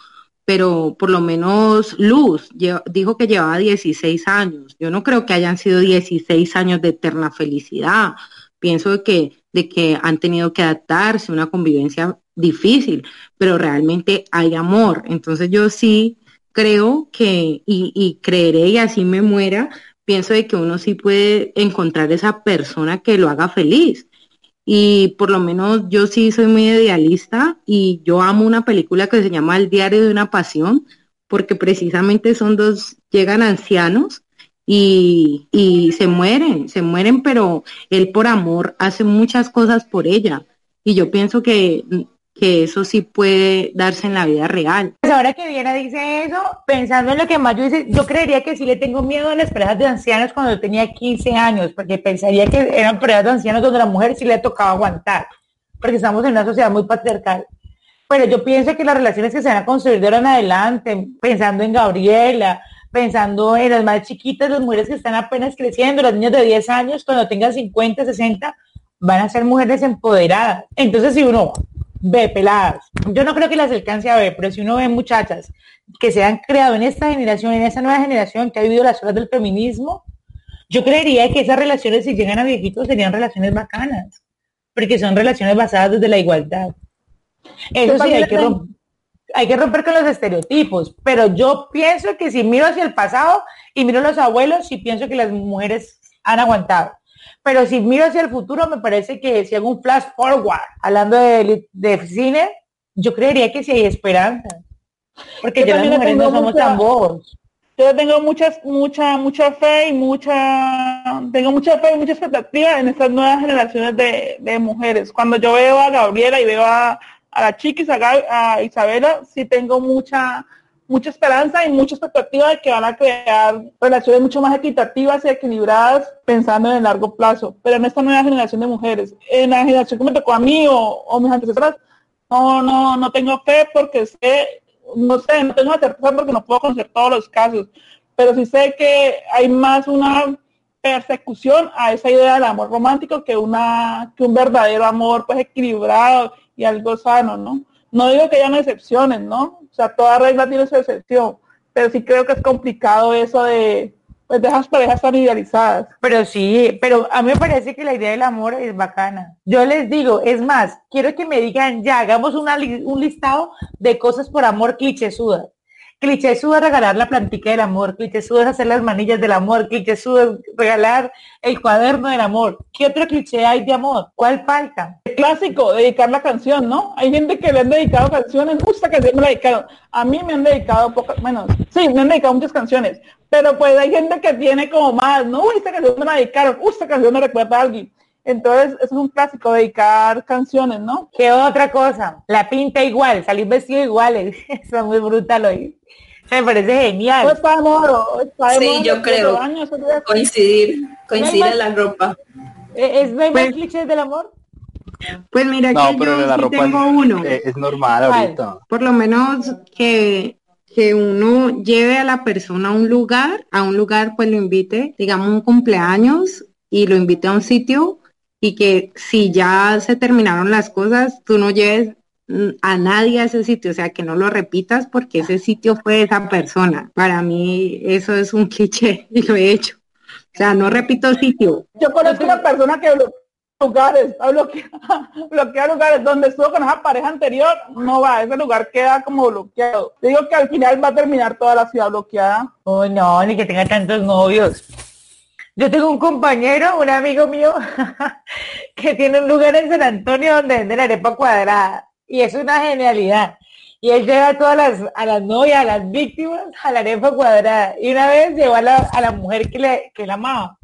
Pero por lo menos Luz dijo que llevaba 16 años. Yo no creo que hayan sido 16 años de eterna felicidad. Pienso que, de que han tenido que adaptarse, una convivencia difícil, pero realmente hay amor. Entonces yo sí creo que, y, y creeré y así me muera, pienso de que uno sí puede encontrar esa persona que lo haga feliz. Y por lo menos yo sí soy muy idealista y yo amo una película que se llama El diario de una pasión, porque precisamente son dos, llegan ancianos y, y se mueren, se mueren, pero él por amor hace muchas cosas por ella. Y yo pienso que que eso sí puede darse en la vida real. Pues ahora que Diana dice eso, pensando en lo que Mayo dice, yo creería que sí le tengo miedo a las parejas de ancianos cuando tenía 15 años, porque pensaría que eran parejas de ancianos donde la mujer sí le tocaba aguantar, porque estamos en una sociedad muy patriarcal. Pero yo pienso que las relaciones que se van a construir de ahora en adelante, pensando en Gabriela, pensando en las más chiquitas, las mujeres que están apenas creciendo, las niñas de 10 años, cuando tengan 50, 60, van a ser mujeres empoderadas. Entonces, si uno ve peladas. Yo no creo que las alcance a ver, pero si uno ve muchachas que se han creado en esta generación, en esta nueva generación que ha vivido las horas del feminismo, yo creería que esas relaciones, si llegan a viejitos, serían relaciones bacanas, porque son relaciones basadas desde la igualdad. Eso sí, hay que, romper, hay que romper con los estereotipos, pero yo pienso que si miro hacia el pasado y miro a los abuelos, sí pienso que las mujeres han aguantado. Pero si miro hacia el futuro, me parece que si hago un flash forward, hablando de, cine, yo creería que sí hay esperanza. Porque ya las mujeres no somos tan bobos. Yo tengo muchas, mucha, mucha fe y mucha, tengo mucha fe y mucha expectativa en estas nuevas generaciones de, mujeres. Cuando yo veo a Gabriela y veo a, a la chiquis, a, a Isabela, sí tengo mucha, mucha esperanza y mucha expectativa de que van a crear relaciones mucho más equitativas y equilibradas pensando en el largo plazo. Pero en esta nueva generación de mujeres, en la generación que me tocó a mí o, mis antecesoras, no, no, no tengo fe porque sé, no sé, no tengo certeza porque no puedo conocer todos los casos, pero sí sé que hay más una persecución a esa idea del amor romántico que una que un verdadero amor pues equilibrado y algo sano, ¿no? No digo que hayan excepciones, ¿no? O sea, toda regla tiene su excepción, pero sí creo que es complicado eso de, pues, de parejas tan idealizadas. Pero sí, pero a mí me parece que la idea del amor es bacana. Yo les digo, es más, quiero que me digan, ya, hagamos un listado de cosas por amor clichésudas cliché es regalar la plantica del amor, cliché es hacer las manillas del amor, cliché es regalar el cuaderno del amor. ¿Qué otro cliché hay de amor? ¿Cuál falta? El clásico, dedicar la canción, ¿no? Hay gente que le han dedicado canciones, gusta que me la dedicaron. A mí me han dedicado pocas, bueno, sí, me han dedicado muchas canciones, pero pues hay gente que tiene como más, ¿no? Uy, esta canción me la dedicaron, uy, esta canción me recuerda a alguien. Entonces, eso es un clásico, dedicar canciones, ¿no? ¿Qué otra cosa? La pinta igual, salir vestido iguales. Eso es muy brutal hoy. Me parece genial. Pues para amor, sí, yo creo. coincidir, coincidir en la ropa. ¿E-, ¿Es, no hay más pues- clichés del amor? Pues mira que yo tengo uno. Es, normal ahorita. Por lo menos que que uno lleve a la persona a un lugar, a un lugar pues lo invite, digamos un cumpleaños y lo invite a un sitio y que si ya se terminaron las cosas, tú no lleves a nadie a ese sitio, o sea, que no lo repitas porque ese sitio fue esa persona. Para mí eso es un cliché y lo he hecho. O sea, no repito sitio. Yo conozco una persona que lugares, a bloquear, bloquear lugares donde estuvo con esa pareja anterior, no va, ese lugar queda como bloqueado. Te digo que al final va a terminar toda la ciudad bloqueada. Oh, no, ni que tenga tantos novios. Yo tengo un compañero, un amigo mío, que tiene un lugar en San Antonio donde vende la arepa cuadrada. Y es una genialidad. Y él lleva a todas las, a las novias, a las víctimas, a la arepa cuadrada. Y una vez llevó a la, a la mujer que, le, que la amaba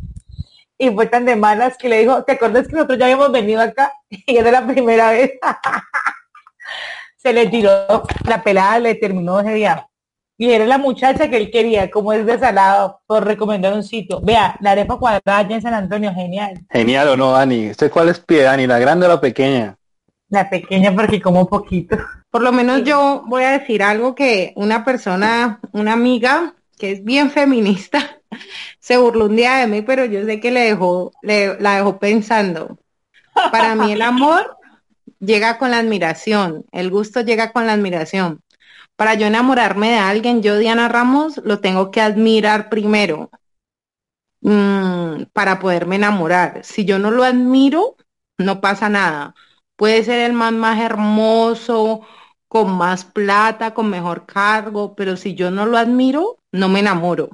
y fue tan de malas que le dijo, ¿te acuerdas que nosotros ya habíamos venido acá? Y era la primera vez. Se le tiró la pelada, le terminó ese día. Y era la muchacha que él quería, como es desalado, por recomendar un sitio. Vea, la arepa cuadrada allá en San Antonio, genial. Genial o no, Dani. ¿Usted cuál es pie, Dani? ¿La grande o la pequeña? La pequeña porque como poquito. Por lo menos yo voy a decir algo que una persona, una amiga que es bien feminista, se burló un día de mí, pero yo sé que le dejó, le, la dejó pensando. Para mí el amor llega con la admiración, el gusto llega con la admiración. Para yo enamorarme de alguien, yo Diana Ramos lo tengo que admirar primero mm, para poderme enamorar. Si yo no lo admiro, no pasa nada. Puede ser el más más hermoso, con más plata, con mejor cargo, pero si yo no lo admiro, no me enamoro.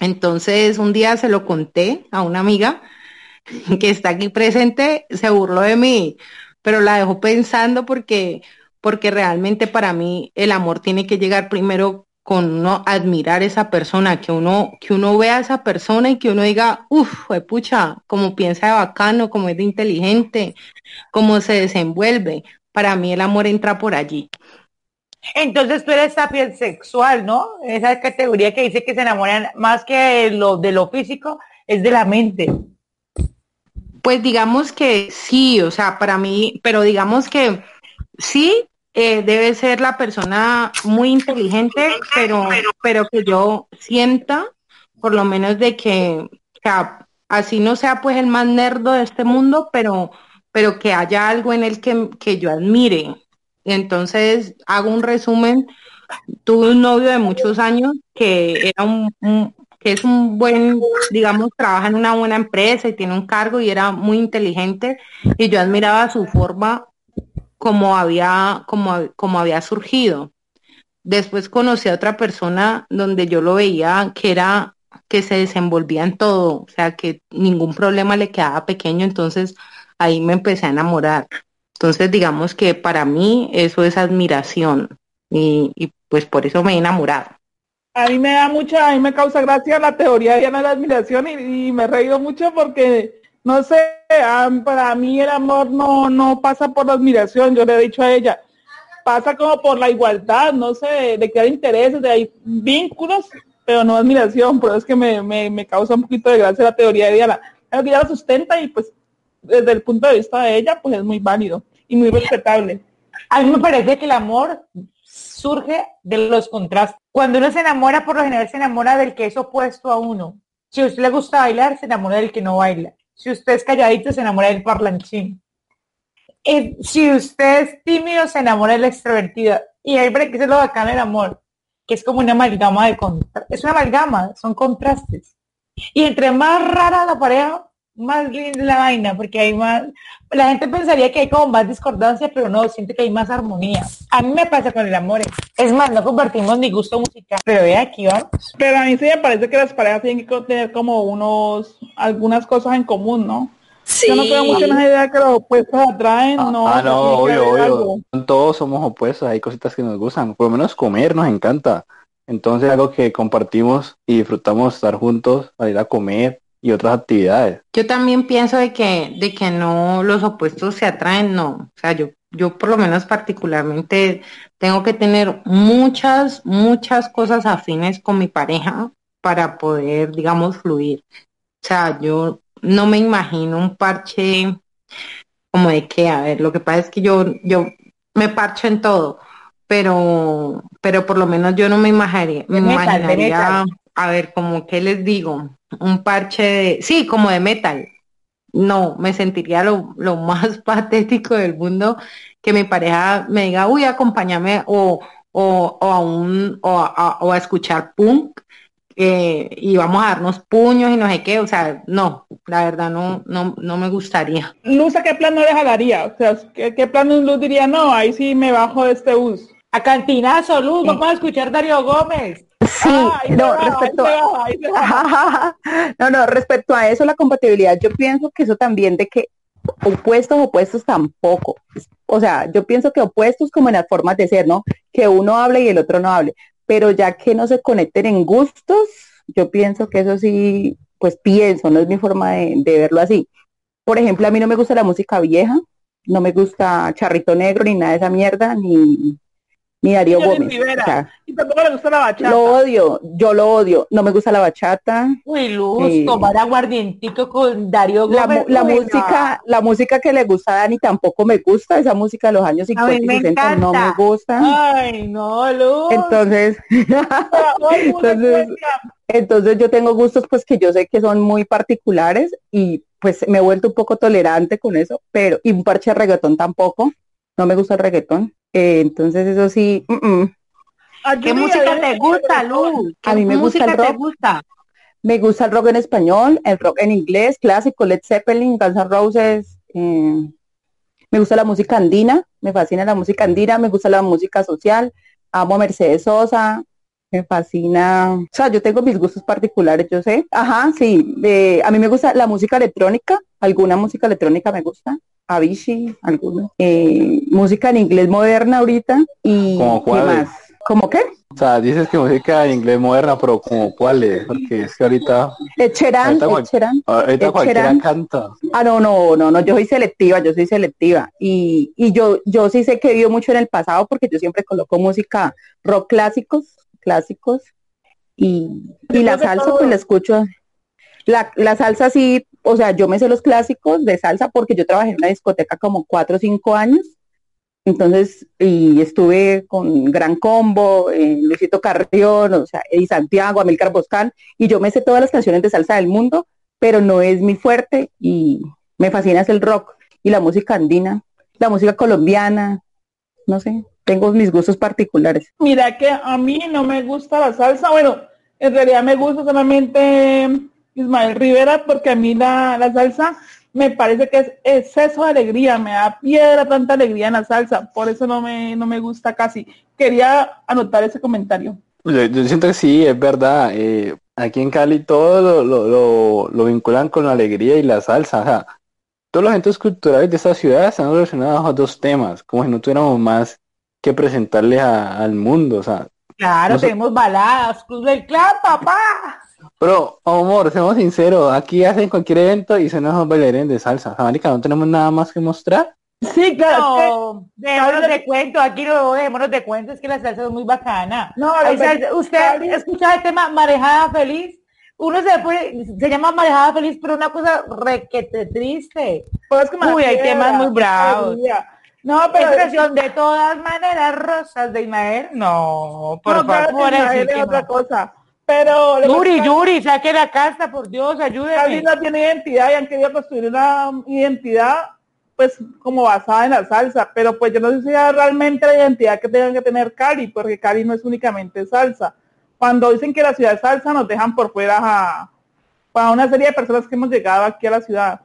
Entonces un día se lo conté a una amiga que está aquí presente, se burló de mí, pero la dejó pensando porque, porque realmente para mí el amor tiene que llegar primero con uno admirar a esa persona, que uno, que uno vea a esa persona y que uno diga, uff, pucha, como piensa de bacano, como es de inteligente, cómo se desenvuelve. Para mí el amor entra por allí. Entonces tú eres sapiens sexual, ¿no? Esa categoría que dice que se enamoran más que lo de lo físico, es de la mente. Pues digamos que sí, o sea, para mí, pero digamos que sí, eh, debe ser la persona muy inteligente, pero, pero que yo sienta, por lo menos de que, así no sea pues el más nerdo de este mundo, pero, pero que haya algo en él que, que yo admire, entonces, hago un resumen. Tuve un novio de muchos años que era un, que es un buen, digamos, trabaja en una buena empresa y tiene un cargo y era muy inteligente y yo admiraba su forma como había, como, como había surgido. Después conocí a otra persona donde yo lo veía que era que se desenvolvía en todo, o sea, que ningún problema le quedaba pequeño, entonces ahí me empecé a enamorar. Entonces, digamos que para mí eso es admiración y, pues por eso me he enamorado. A mí me da mucha, a mí me causa gracia la teoría de la admiración y, me he reído mucho porque, no sé, para mí el amor no, no pasa por la admiración, yo le he dicho a ella, pasa como por la igualdad, no sé, de crear intereses, de hay vínculos, pero no admiración, por eso es que me, me, me causa un poquito de gracia la teoría de Diana. que ella la sustenta y pues desde el punto de vista de ella, pues es muy válido y muy respetable. A mí me parece que el amor surge de los contrastes. Cuando uno se enamora, por lo general se enamora del que es opuesto a uno. Si a usted le gusta bailar, se enamora del que no baila. Si usted es calladito, se enamora del parlanchín. Eh, si usted es tímido, se enamora del extrovertido. Y ahí que es lo bacano del amor, que es como una amalgama de contrastes. Es una amalgama, son contrastes. Y entre más rara la pareja, más linda la vaina, porque hay más, la gente pensaría que hay como más discordancia, pero no, siente que hay más armonía. A mí me pasa con el amor. Es más, no compartimos ni gusto musical, pero ve aquí vamos. Pero a mí sí me parece que las parejas tienen que tener como unos, algunas cosas en común, ¿no? Sí. Yo no tengo mucho la idea que los opuestos atraen, ah, no. Ah, no, obvio, obvio. Todos somos opuestos, hay cositas que nos gustan. Por lo menos comer nos encanta. Entonces algo que compartimos y disfrutamos estar juntos, a ir a comer, y otras actividades. Yo también pienso de que, de que no los opuestos se atraen, no. O sea, yo, yo por lo menos particularmente tengo que tener muchas, muchas cosas afines con mi pareja para poder, digamos, fluir. O sea, yo no me imagino un parche como de que, a ver, lo que pasa es que yo, yo me parcho en todo, pero, pero por lo menos yo no me imaginaría, me imaginaría a ver, como que les digo, un parche de, sí, como de metal. No, me sentiría lo, más patético del mundo que mi pareja me diga, uy, acompáñame o, o, a un, o a, escuchar punk eh, y vamos a darnos puños y no sé qué, o sea, no, la verdad no, no, no me gustaría. Luz, ¿a qué plan no le jalaría? O sea, ¿qué, qué plan Luz diría? No, ahí sí me bajo de este bus. A cantinazo, Luz, vamos a escuchar Darío Gómez. Sí, no, respecto a, no, no, respecto a eso, la compatibilidad, yo pienso que eso también de que opuestos, opuestos tampoco. O sea, yo pienso que opuestos como en las formas de ser, ¿no? Que uno hable y el otro no hable. Pero ya que no se conecten en gustos, yo pienso que eso sí, pues pienso, no es mi forma de, de verlo así. Por ejemplo, a mí no me gusta la música vieja, no me gusta Charrito Negro ni nada de esa mierda, ni, ni Darío Gómez. y tampoco le gusta la bachata. Lo odio, yo lo odio. No me gusta la bachata. Uy, Luz, eh, tomar aguardientico con Darío Gómez. La, música, la música que le gusta a Dani tampoco me gusta. Esa música de los años 50 y 60 no me gusta. Ay, no, Luz. Entonces, entonces, entonces yo tengo gustos pues que yo sé que son muy particulares y pues me he vuelto un poco tolerante con eso, pero y un parche de reggaetón tampoco. No me gusta el reggaetón. Eh, entonces eso sí. Mm, mm. ¿Qué música te gusta, Luz? A mí me gusta el rock. gusta? Me gusta el rock en español, el rock en inglés, clásico, Led Zeppelin, Guns N' Roses. Eh, me gusta la música andina, me fascina la música andina, me gusta la música social, amo a Mercedes Sosa, me fascina, o sea, yo tengo mis gustos particulares, yo sé. Ajá, sí, a mí me gusta la música electrónica, alguna música electrónica me gusta, Avicii, algunos. Eh, música en inglés moderna ahorita y ¿Cómo ¿qué más? ¿Cómo qué? O sea, dices que música en inglés moderna, pero como cuáles, porque es que ahorita Echeran, ahorita, Echeran, ahorita cualquiera canta. Ah, no, no, no, no, yo soy selectiva, yo soy selectiva. Y, y yo, yo sí sé que he vivido mucho en el pasado porque yo siempre coloco música rock clásicos, clásicos. Y, y la salsa, pues la escucho. La, la salsa sí, o sea, yo me sé los clásicos de salsa porque yo trabajé en una discoteca como cuatro o cinco años. Entonces, y estuve con Gran Combo, eh, Luisito Carrión, o sea, y Santiago, Amilcar Boscán, y yo me sé todas las canciones de salsa del mundo, pero no es mi fuerte y me fascina es el rock y la música andina, la música colombiana, no sé, tengo mis gustos particulares. Mira que a mí no me gusta la salsa, bueno, en realidad me gusta solamente Ismael Rivera porque a mí la, la salsa me parece que es exceso de alegría, me da piedra tanta alegría en la salsa, por eso no me, no me gusta casi. Quería anotar ese comentario. Yo, siento que sí, es verdad. Eh, aquí en Cali todo lo, lo, lo, vinculan con la alegría y la salsa. O sea, todos los eventos culturales de esta ciudad están relacionados a dos temas, como si no tuviéramos más que presentarles al mundo. O sea, claro, tenemos baladas, Cruz del Clan, papá. Pero, amor, seamos sinceros, aquí hacen cualquier evento y se nos bailarines de salsa. América, ¿no tenemos nada más que mostrar? Sí, claro. No, de cuento, aquí no dejémonos de cuento, es que la salsa es muy bacana. No, usted escucha el tema marejada feliz. Uno se puede, se llama marejada feliz, pero una cosa requete triste. Pues Uy, hay temas muy bravos. No, pero expresión de todas maneras rosas de Ismael, no, por favor, es otra cosa. Pero Yuri, Yuri, saque la casa, por Dios, ayúdeme. Cali no tiene identidad y han querido construir una identidad pues como basada en la salsa, pero pues yo no sé si es realmente la identidad que tengan que tener Cali, porque Cali no es únicamente salsa. Cuando dicen que la ciudad es salsa, nos dejan por fuera a, a una serie de personas que hemos llegado aquí a la ciudad.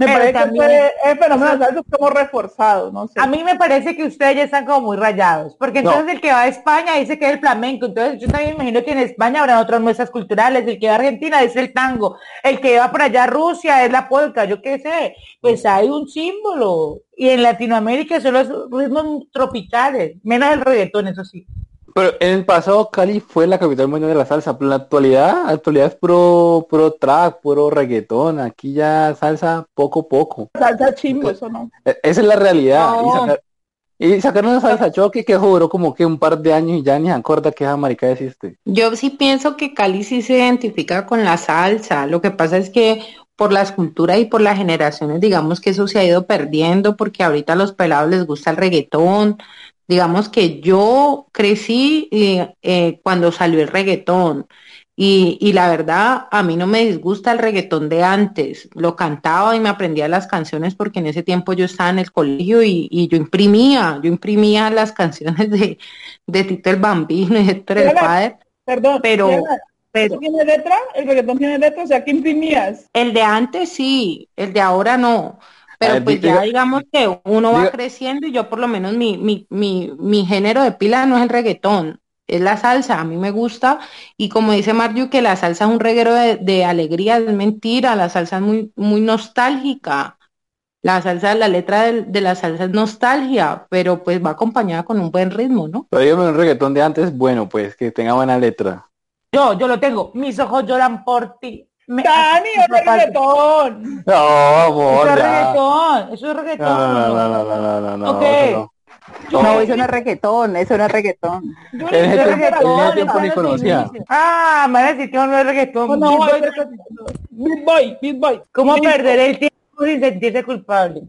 Me parece que es fenómeno como reforzado, no sé. A mí me parece que ustedes ya están como muy rayados, porque entonces el que va a España dice que es el flamenco, entonces yo también imagino que en España habrá otras muestras culturales, el que va a Argentina es el tango, el que va por allá a Rusia es la polka, yo qué sé, pues hay un símbolo, y en Latinoamérica son los ritmos tropicales, menos el reggaetón, eso sí. Pero en el pasado Cali fue la capital mundial de la salsa, pero en la actualidad, la actualidad es puro, puro trap, puro reggaetón, aquí ya salsa poco poco. Salsa chimbo, eso no. E, esa es la realidad. Y, sacar, una salsa choque que duró como que un par de años y ya ni se acuerda que esa marica existe. Yo sí pienso que Cali sí se identifica con la salsa. Lo que pasa es que por las culturas y por las generaciones, digamos que eso se ha ido perdiendo porque ahorita a los pelados les gusta el reggaetón, Digamos que yo crecí eh, eh, cuando salió el reggaetón y, la verdad a mí no me disgusta el reggaetón de antes. Lo cantaba y me aprendía las canciones porque en ese tiempo yo estaba en el colegio y, yo imprimía, yo imprimía las canciones de, de Tito el Bambino y Héctor el Padre. Perdón, pero pero ¿Tiene letra? ¿El reggaetón tiene letra? O sea, ¿qué imprimías? El de antes sí, el de ahora no. Pero pues ya digamos que uno va creciendo y yo por lo menos mi, mi, mi, mi género de pila no es el reggaetón, es la salsa, a mí me gusta y como dice Mario que la salsa es un reguero de, alegría, es mentira, la salsa es muy, muy nostálgica. La salsa, la letra de, la salsa es nostalgia, pero pues va acompañada con un buen ritmo, ¿no? Pero dígame un reggaetón de antes, bueno, pues que tenga buena letra. Yo, yo lo tengo. Mis ojos lloran por ti. Me... Dani, es reggaetón. No, amor, Eso es reggaetón. Eso es reggaetón. No, no, no, no, no, no, no. Okay. No. no, eso no es reggaetón, eso no es reggaetón. En ese tiempo, en tiempo ni conocía. Ah, me van a decir que no es reggaetón. No, no, Beat Boy, Beat Boy. ¿Cómo perder el tiempo sin sentirse culpable?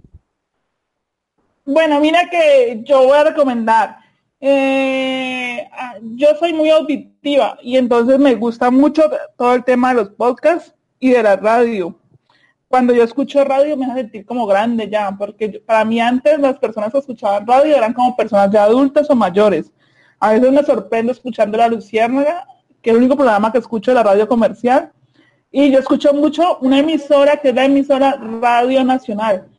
Bueno, mira que yo voy a recomendar eh, ah, yo soy muy auditiva y entonces me gusta mucho todo el tema de los podcasts y de la radio. Cuando yo escucho radio me hace sentir como grande ya, porque para mí antes las personas que escuchaban radio eran como personas ya adultas o mayores. A veces me sorprendo escuchando la Luciérnaga, que es el único programa que escucho de la radio comercial. Y yo escucho mucho una emisora que es la emisora Radio Nacional,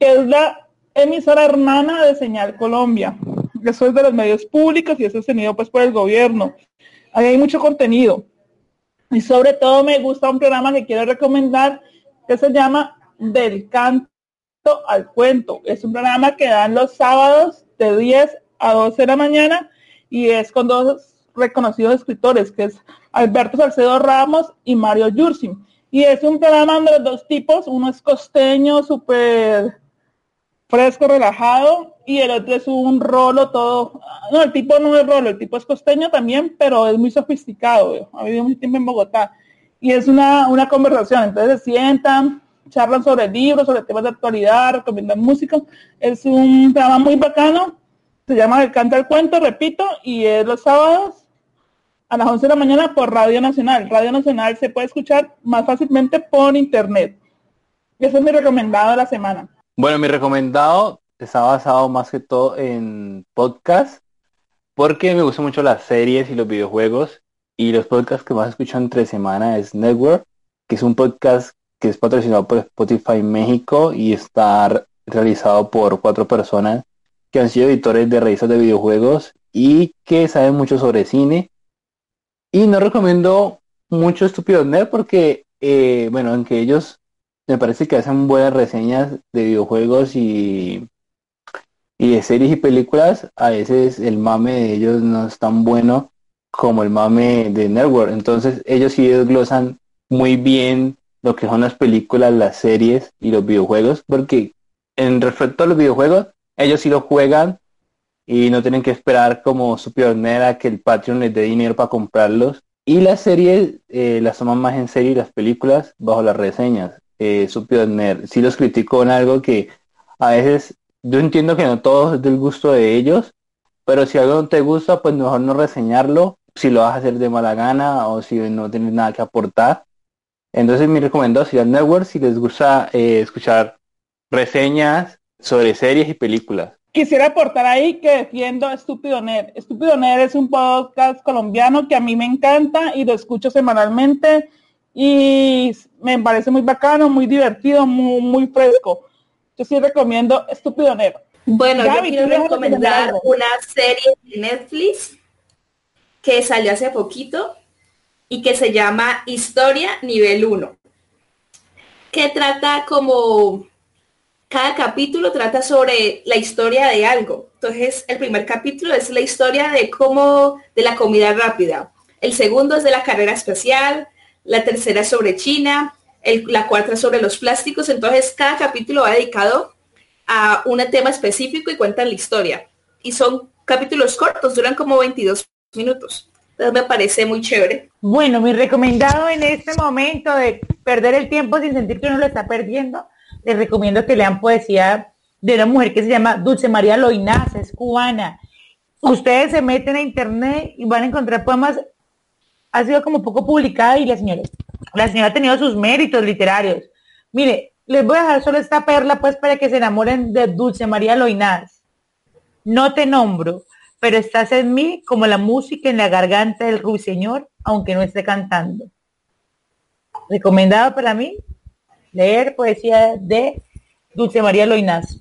que es la emisora hermana de Señal Colombia eso es de los medios públicos y eso es tenido pues por el gobierno. Ahí hay mucho contenido. Y sobre todo me gusta un programa que quiero recomendar que se llama Del Canto al Cuento. Es un programa que dan los sábados de 10 a 12 de la mañana y es con dos reconocidos escritores, que es Alberto Salcedo Ramos y Mario Yursim. Y es un programa de los dos tipos, uno es costeño, súper fresco, relajado, y el otro es un rolo todo, no, el tipo no es rolo, el tipo es costeño también, pero es muy sofisticado, ha vivido mucho tiempo en Bogotá, y es una, una conversación, entonces se sientan, charlan sobre libros, sobre temas de actualidad, recomiendan música, es un programa muy bacano, se llama El Canta el Cuento, repito, y es los sábados a las 11 de la mañana por Radio Nacional. Radio Nacional se puede escuchar más fácilmente por internet. Eso es mi recomendado de la semana. Bueno, mi recomendado está basado más que todo en podcast, porque me gustan mucho las series y los videojuegos, y los podcasts que más escucho entre semana es Network, que es un podcast que es patrocinado por Spotify México y está realizado por cuatro personas que han sido editores de revistas de videojuegos y que saben mucho sobre cine. Y no recomiendo mucho Estúpido Net porque, eh, bueno, aunque ellos me parece que hacen buenas reseñas de videojuegos y y de series y películas, a veces el mame de ellos no es tan bueno como el mame de Network. Entonces ellos sí desglosan muy bien lo que son las películas, las series y los videojuegos, porque en respecto a los videojuegos, ellos sí lo juegan y no tienen que esperar como su pionera que el Patreon les dé dinero para comprarlos. Y las series eh, las toman más en serio y las películas bajo las reseñas. Eh, su pioner sí los critico en algo que a veces yo entiendo que no todo es del gusto de ellos, pero si algo no te gusta, pues mejor no reseñarlo, si lo vas a hacer de mala gana o si no tienes nada que aportar. Entonces mi recomendación es Network si les gusta eh, escuchar reseñas sobre series y películas. Quisiera aportar ahí que defiendo Estúpido Nerd. Estúpido Nerd es un podcast colombiano que a mí me encanta y lo escucho semanalmente y me parece muy bacano, muy divertido, muy, muy fresco yo sí recomiendo Estúpido Negro. Bueno, yo quiero recomendar una serie de Netflix que salió hace poquito y que se llama Historia Nivel 1, que trata como cada capítulo trata sobre la historia de algo. Entonces, el primer capítulo es la historia de cómo de la comida rápida. El segundo es de la carrera espacial, la tercera sobre China, la cuarta sobre los plásticos. Entonces, cada capítulo va dedicado a un tema específico y cuenta la historia. Y son capítulos cortos, duran como 22 minutos. Entonces me parece muy chévere. Bueno, mi recomendado en este momento de perder el tiempo sin sentir que uno lo está perdiendo, les recomiendo que lean poesía de una mujer que se llama Dulce María Loinaz, es cubana. Ustedes se meten a internet y van a encontrar poemas, ha sido como poco publicada y la señora la señora ha tenido sus méritos literarios. Mire, les voy a dejar solo esta perla pues para que se enamoren de Dulce María Loinaz. No te nombro, pero estás en mí como la música en la garganta del ruiseñor, aunque no esté cantando. Recomendado para mí leer poesía de Dulce María Loinaz.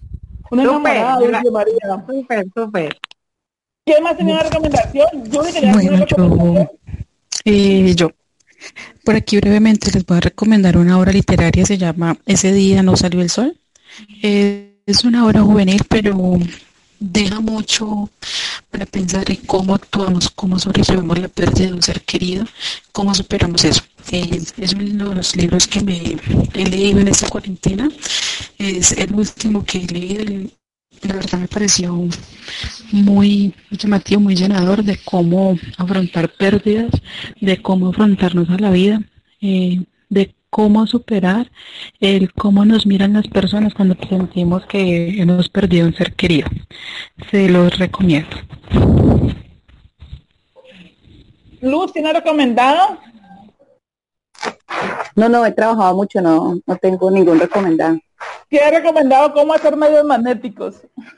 Una enamorada Dulce María. Súper, súper. ¿Quién más tenía una recomendación? Yo tenía Bueno, una yo, recomendación. Eh, yo, por aquí brevemente les voy a recomendar una obra literaria, se llama Ese día no salió el sol. Es una obra juvenil, pero deja mucho para pensar en cómo actuamos, cómo sobrellevamos la pérdida de un ser querido, cómo superamos eso. Es uno de los libros que me he leído en esta cuarentena. Es el último que he leído. La verdad me pareció muy llamativo, muy llenador de cómo afrontar pérdidas, de cómo afrontarnos a la vida, eh, de cómo superar el cómo nos miran las personas cuando sentimos que hemos perdido un ser querido. Se los recomiendo. Luz, ¿tiene recomendado? No, no, he trabajado mucho, no, no tengo ningún recomendado. ¿Quién ha recomendado cómo hacer medios magnéticos?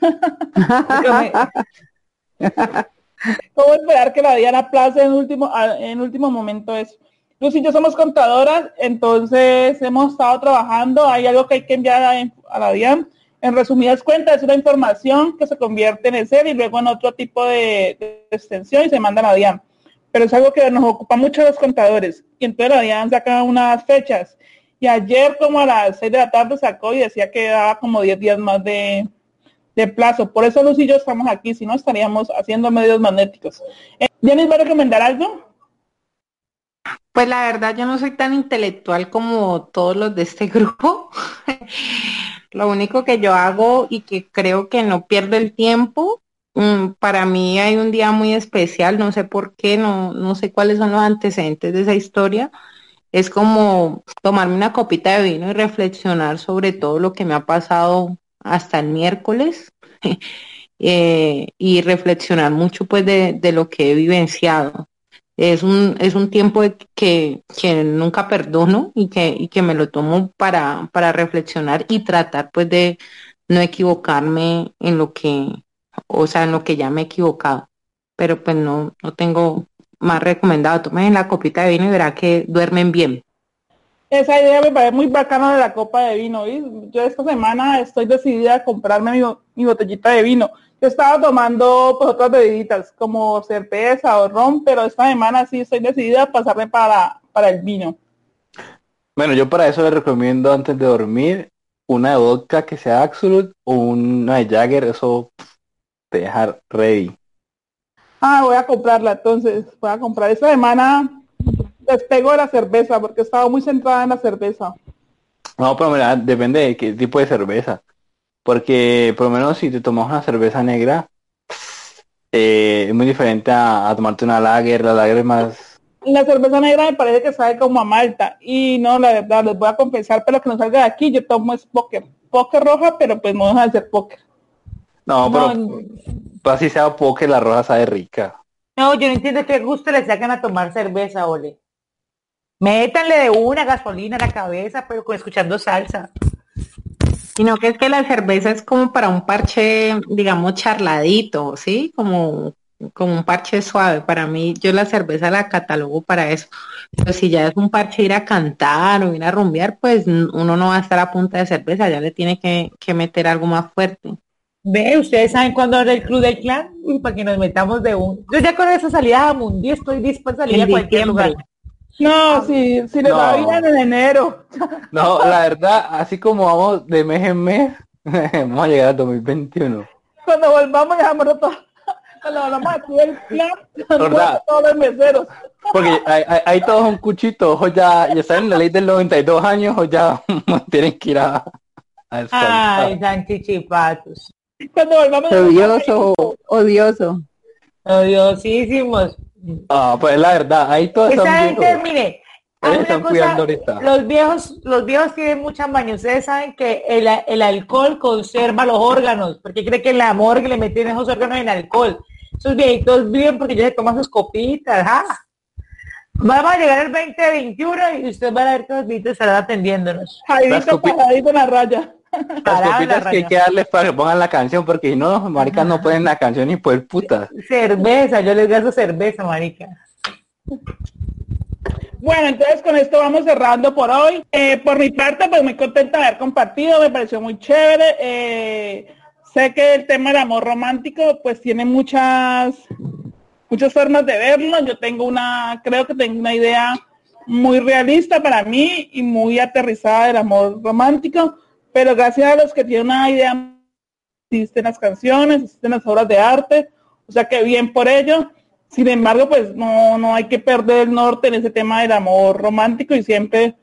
¿Cómo esperar que la Diana place en último, en último momento eso? Luz y yo somos contadoras, entonces hemos estado trabajando, hay algo que hay que enviar a, a la DIAN. En resumidas cuentas, es una información que se convierte en Excel y luego en otro tipo de, de extensión y se manda a la DIAN. Pero es algo que nos ocupa mucho los contadores. Y entonces la DIAN saca unas fechas. Y ayer como a las 6 de la tarde sacó y decía que daba como 10 días más de, de plazo. Por eso Luz y yo estamos aquí, si no estaríamos haciendo medios magnéticos. Eh, ¿Jenny va a recomendar algo? Pues la verdad yo no soy tan intelectual como todos los de este grupo. Lo único que yo hago y que creo que no pierdo el tiempo, para mí hay un día muy especial, no sé por qué, no, no sé cuáles son los antecedentes de esa historia. Es como tomarme una copita de vino y reflexionar sobre todo lo que me ha pasado hasta el miércoles eh, y reflexionar mucho pues de, de lo que he vivenciado es un, es un tiempo que, que nunca perdono y que, y que me lo tomo para, para reflexionar y tratar pues de no equivocarme en lo que, o sea, en lo que ya me he equivocado. Pero pues no, no tengo más recomendado. Tomen la copita de vino y verá que duermen bien. Esa idea me parece muy bacana de la copa de vino. ¿oís? Yo esta semana estoy decidida a comprarme mi, bo- mi botellita de vino. Yo estaba tomando pues, otras bebiditas como cerveza o ron, pero esta semana sí estoy decidida a pasarme para, para el vino. Bueno, yo para eso le recomiendo antes de dormir una de vodka que sea Absolute o una de Jagger, eso te deja ready. Ah, voy a comprarla entonces. Voy a comprar. Esta semana despego de la cerveza porque estaba muy centrada en la cerveza. No, pero mira, depende de qué tipo de cerveza. Porque por lo menos si te tomas una cerveza negra, eh, es muy diferente a, a tomarte una lager. La lager es más... La cerveza negra me parece que sabe como a malta. Y no, la verdad, les voy a confesar, pero que no salga de aquí, yo tomo es póker. Póker roja, pero pues no deja de ser póker. No, pero No, pues así sea porque la roja sabe rica. no, yo no entiendo qué gusto le sacan a tomar cerveza, ole. Métanle de una gasolina a la cabeza, pero con escuchando salsa. Sino que es que la cerveza es como para un parche, digamos, charladito, ¿sí? Como, como un parche suave. Para mí, yo la cerveza la catalogo para eso. Pero si ya es un parche ir a cantar o ir a rumbear, pues uno no va a estar a punta de cerveza, ya le tiene que, que meter algo más fuerte. Ve, ustedes saben cuándo abre el club del clan, Uy, para que nos metamos de un. Yo ya con esa salida a Mundi estoy dispuesta a salir a cualquier lugar. No, si, si les No. va bien en enero. No, la verdad, así como vamos de mes en mes, vamos a llegar al 2021. Cuando volvamos ya hemos roto. Cuando volvamos a hacer el plan, ¿Verdad? todos los meseros. Porque hay, hay, hay todos un cuchito, ojos ya, ya saben la ley del 92 años, o ya tienen que ir a, a. Ay, sanchichipatos. Cuando volvamos ya Odioso, odioso. Odiosísimos. Ah, pues la verdad, ahí todos Esa están gente, mire, cosa, cuidando ahorita. los viejos, los viejos tienen mucha maña. Ustedes saben que el, el alcohol conserva los órganos. porque cree que en la morgue le meten esos órganos en alcohol? Esos viejitos viven porque ellos se toman sus copitas. ¡ja! Vamos a llegar al 2021 y ustedes van a ver que los viejitos estarán atendiéndonos. Copi- paradito en la raya. Las copitas que hay que darles para que pongan la canción, porque si no, marica, no ponen la canción ni por puta. Cerveza, yo les gasto cerveza, marica. Bueno, entonces con esto vamos cerrando por hoy. Eh, por mi parte, pues muy contenta de haber compartido, me pareció muy chévere. Eh, sé que el tema del amor romántico, pues tiene muchas, muchas formas de verlo. Yo tengo una, creo que tengo una idea muy realista para mí y muy aterrizada del amor romántico, pero gracias a los que tienen una idea, existen las canciones, existen las obras de arte, o sea que bien por ello. Sin embargo, pues no, no hay que perder el norte en ese tema del amor romántico y siempre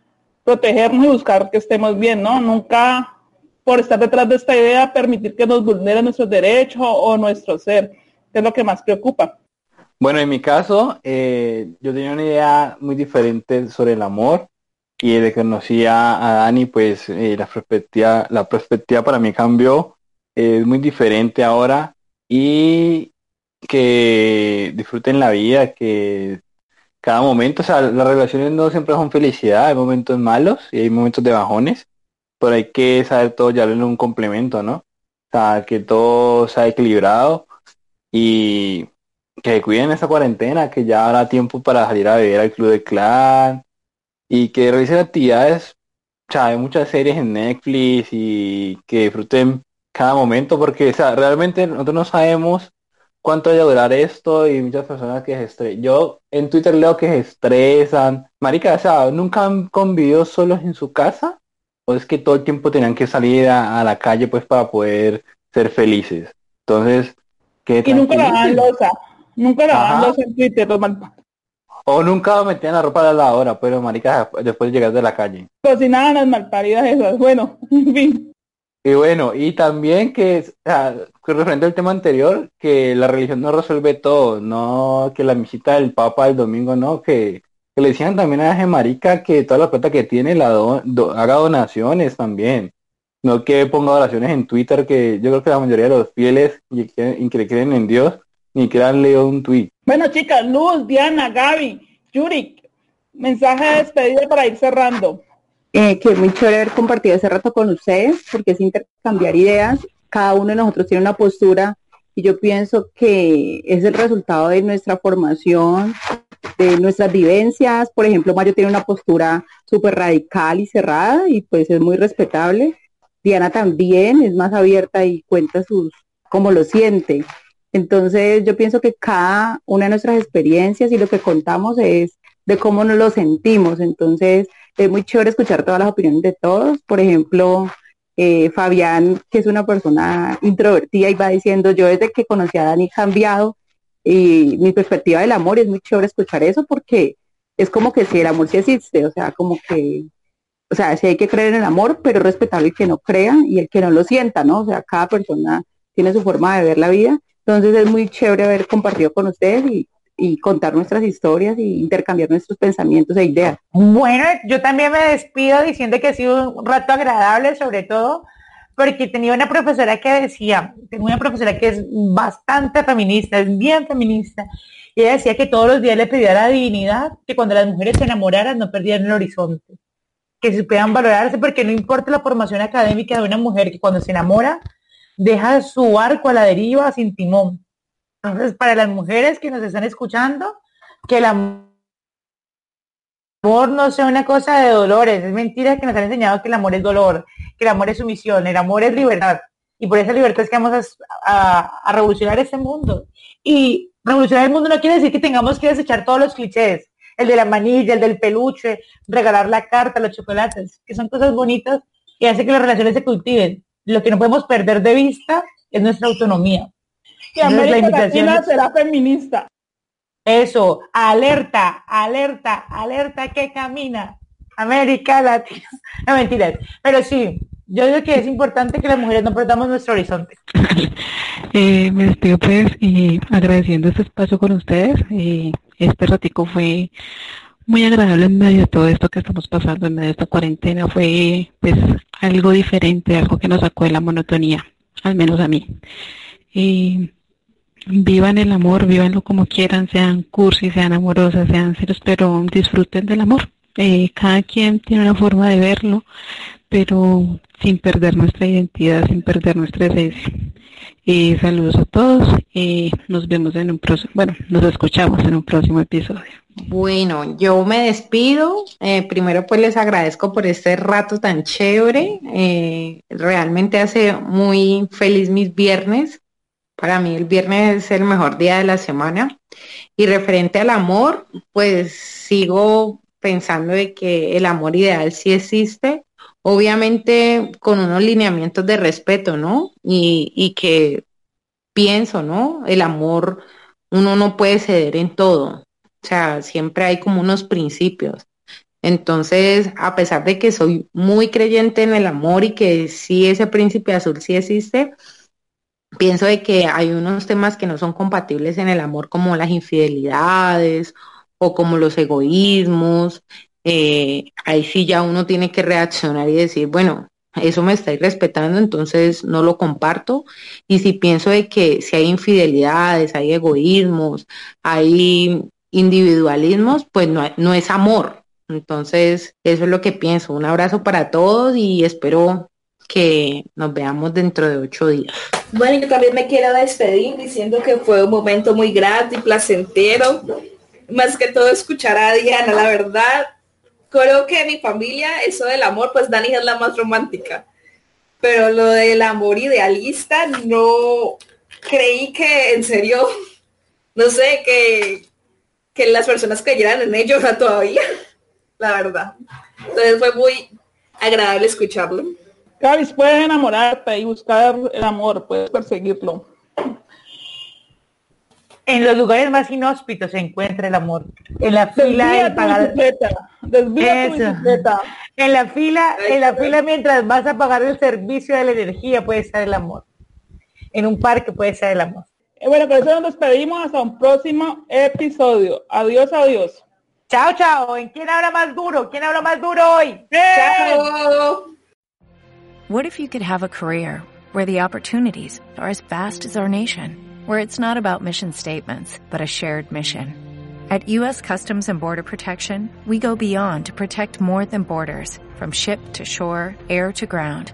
protegernos y buscar que estemos bien, ¿no? Nunca por estar detrás de esta idea permitir que nos vulneren nuestros derechos o nuestro ser, que es lo que más preocupa. Bueno, en mi caso, eh, yo tenía una idea muy diferente sobre el amor y desde que conocí a, Dani, pues eh, la perspectiva, la perspectiva para mí cambió, es muy diferente ahora y que disfruten la vida, que cada momento, o sea, las relaciones no siempre son felicidad, hay momentos malos y hay momentos de bajones, pero hay que saber todo ya en un complemento, ¿no? O sea, que todo sea equilibrado y que cuiden esa cuarentena, que ya habrá tiempo para salir a beber al club de clan y que realicen actividades, o sea, hay muchas series en Netflix y que disfruten cada momento porque o sea, realmente nosotros no sabemos cuánto va a durar esto y muchas personas que se estresan. Yo en Twitter leo que se estresan. Marica, o sea, ¿nunca han convivido solos en su casa? ¿O es que todo el tiempo tenían que salir a, la calle pues para poder ser felices? Entonces, ¿qué Y nunca la losa. Nunca la losa en Twitter, O nunca metían la ropa de la hora, pero marica, después de llegar de la calle. Cocinaban las malparidas esas. Bueno, en fin. Y bueno, y también que, que referente al tema anterior, que la religión no resuelve todo, no que la misita del Papa el domingo, no, que, le decían también a ese marica que toda la plata que tiene la haga donaciones también. No que ponga oraciones en Twitter, que yo creo que la mayoría de los fieles y que, que creen en Dios, ni que han leído un tweet. Bueno chicas, Luz, Diana, Gaby, Yuri, mensaje de despedida para ir cerrando. Eh, que muy chévere haber compartido ese rato con ustedes, porque es intercambiar ideas. Cada uno de nosotros tiene una postura y yo pienso que es el resultado de nuestra formación, de nuestras vivencias. Por ejemplo, Mario tiene una postura súper radical y cerrada y pues es muy respetable. Diana también es más abierta y cuenta sus, cómo lo siente. Entonces yo pienso que cada una de nuestras experiencias y lo que contamos es de cómo nos lo sentimos. Entonces, es muy chévere escuchar todas las opiniones de todos. Por ejemplo, eh, Fabián, que es una persona introvertida y va diciendo, yo desde que conocí a Dani he cambiado y mi perspectiva del amor es muy chévere escuchar eso porque es como que si el amor sí existe, o sea, como que, o sea, sí hay que creer en el amor, pero respetar el que no crea y el que no lo sienta, ¿no? O sea, cada persona tiene su forma de ver la vida. Entonces es muy chévere haber compartido con ustedes y contar nuestras historias y intercambiar nuestros pensamientos e ideas. Bueno, yo también me despido diciendo que ha sido un rato agradable, sobre todo porque tenía una profesora que decía, tengo una profesora que es bastante feminista, es bien feminista, y ella decía que todos los días le pedía a la divinidad que cuando las mujeres se enamoraran no perdieran el horizonte, que se puedan valorarse porque no importa la formación académica de una mujer que cuando se enamora deja su arco a la deriva sin timón entonces, para las mujeres que nos están escuchando, que el amor no sea una cosa de dolores. Es mentira que nos han enseñado que el amor es dolor, que el amor es sumisión, el amor es libertad. Y por esa libertad es que vamos a, revolucionar este mundo. Y revolucionar el mundo no quiere decir que tengamos que desechar todos los clichés. El de la manilla, el del peluche, regalar la carta, los chocolates, que son cosas bonitas y hace que las relaciones se cultiven. Lo que no podemos perder de vista es nuestra autonomía que América Latina será feminista. Eso, alerta, alerta, alerta que camina. América Latina. No mentiras, pero sí, yo digo que es importante que las mujeres no perdamos nuestro horizonte. Eh, me despido pues y agradeciendo este espacio con ustedes. y este ratico fue muy agradable en medio de todo esto que estamos pasando, en medio de esta cuarentena. Fue pues algo diferente, algo que nos sacó de la monotonía, al menos a mí. Y vivan el amor, vivanlo como quieran, sean cursis, sean amorosas, sean serios, pero disfruten del amor, Eh, cada quien tiene una forma de verlo, pero sin perder nuestra identidad, sin perder nuestra esencia. Eh, saludos a todos. y nos vemos en un próximo, bueno, nos escuchamos en un próximo episodio. Bueno, yo me despido. Eh, primero pues les agradezco por este rato tan chévere. Eh, realmente hace muy feliz mis viernes. Para mí el viernes es el mejor día de la semana. Y referente al amor, pues sigo pensando de que el amor ideal sí existe, obviamente con unos lineamientos de respeto, ¿no? Y, y que pienso, ¿no? El amor, uno no puede ceder en todo. O sea, siempre hay como unos principios. Entonces, a pesar de que soy muy creyente en el amor y que sí ese príncipe azul sí existe, pienso de que hay unos temas que no son compatibles en el amor, como las infidelidades o como los egoísmos. Eh, ahí sí ya uno tiene que reaccionar y decir, bueno, eso me estáis respetando, entonces no lo comparto. Y si pienso de que si hay infidelidades, hay egoísmos, hay individualismos, pues no, no es amor. Entonces, eso es lo que pienso. Un abrazo para todos y espero que nos veamos dentro de ocho días. Bueno, yo también me quiero despedir diciendo que fue un momento muy grato y placentero. Más que todo escuchar a Diana, la verdad. Creo que mi familia, eso del amor, pues Dani es la más romántica. Pero lo del amor idealista, no creí que en serio, no sé, que que las personas creyeran en ellos todavía, la verdad. Entonces fue muy agradable escucharlo. Gavis, puedes enamorarte y buscar el amor, puedes perseguirlo. En los lugares más inhóspitos se encuentra el amor. En la fila de pagar. En la fila, en la fila mientras vas a pagar el servicio de la energía puede estar el amor. En un parque puede estar el amor. Eh, bueno, por eso nos despedimos hasta un próximo episodio. Adiós, adiós. Chao, chao. ¿En quién habla más duro? ¿Quién habla más duro hoy? Chao. What if you could have a career where the opportunities are as vast as our nation, where it's not about mission statements, but a shared mission? At U.S. Customs and Border Protection, we go beyond to protect more than borders, from ship to shore, air to ground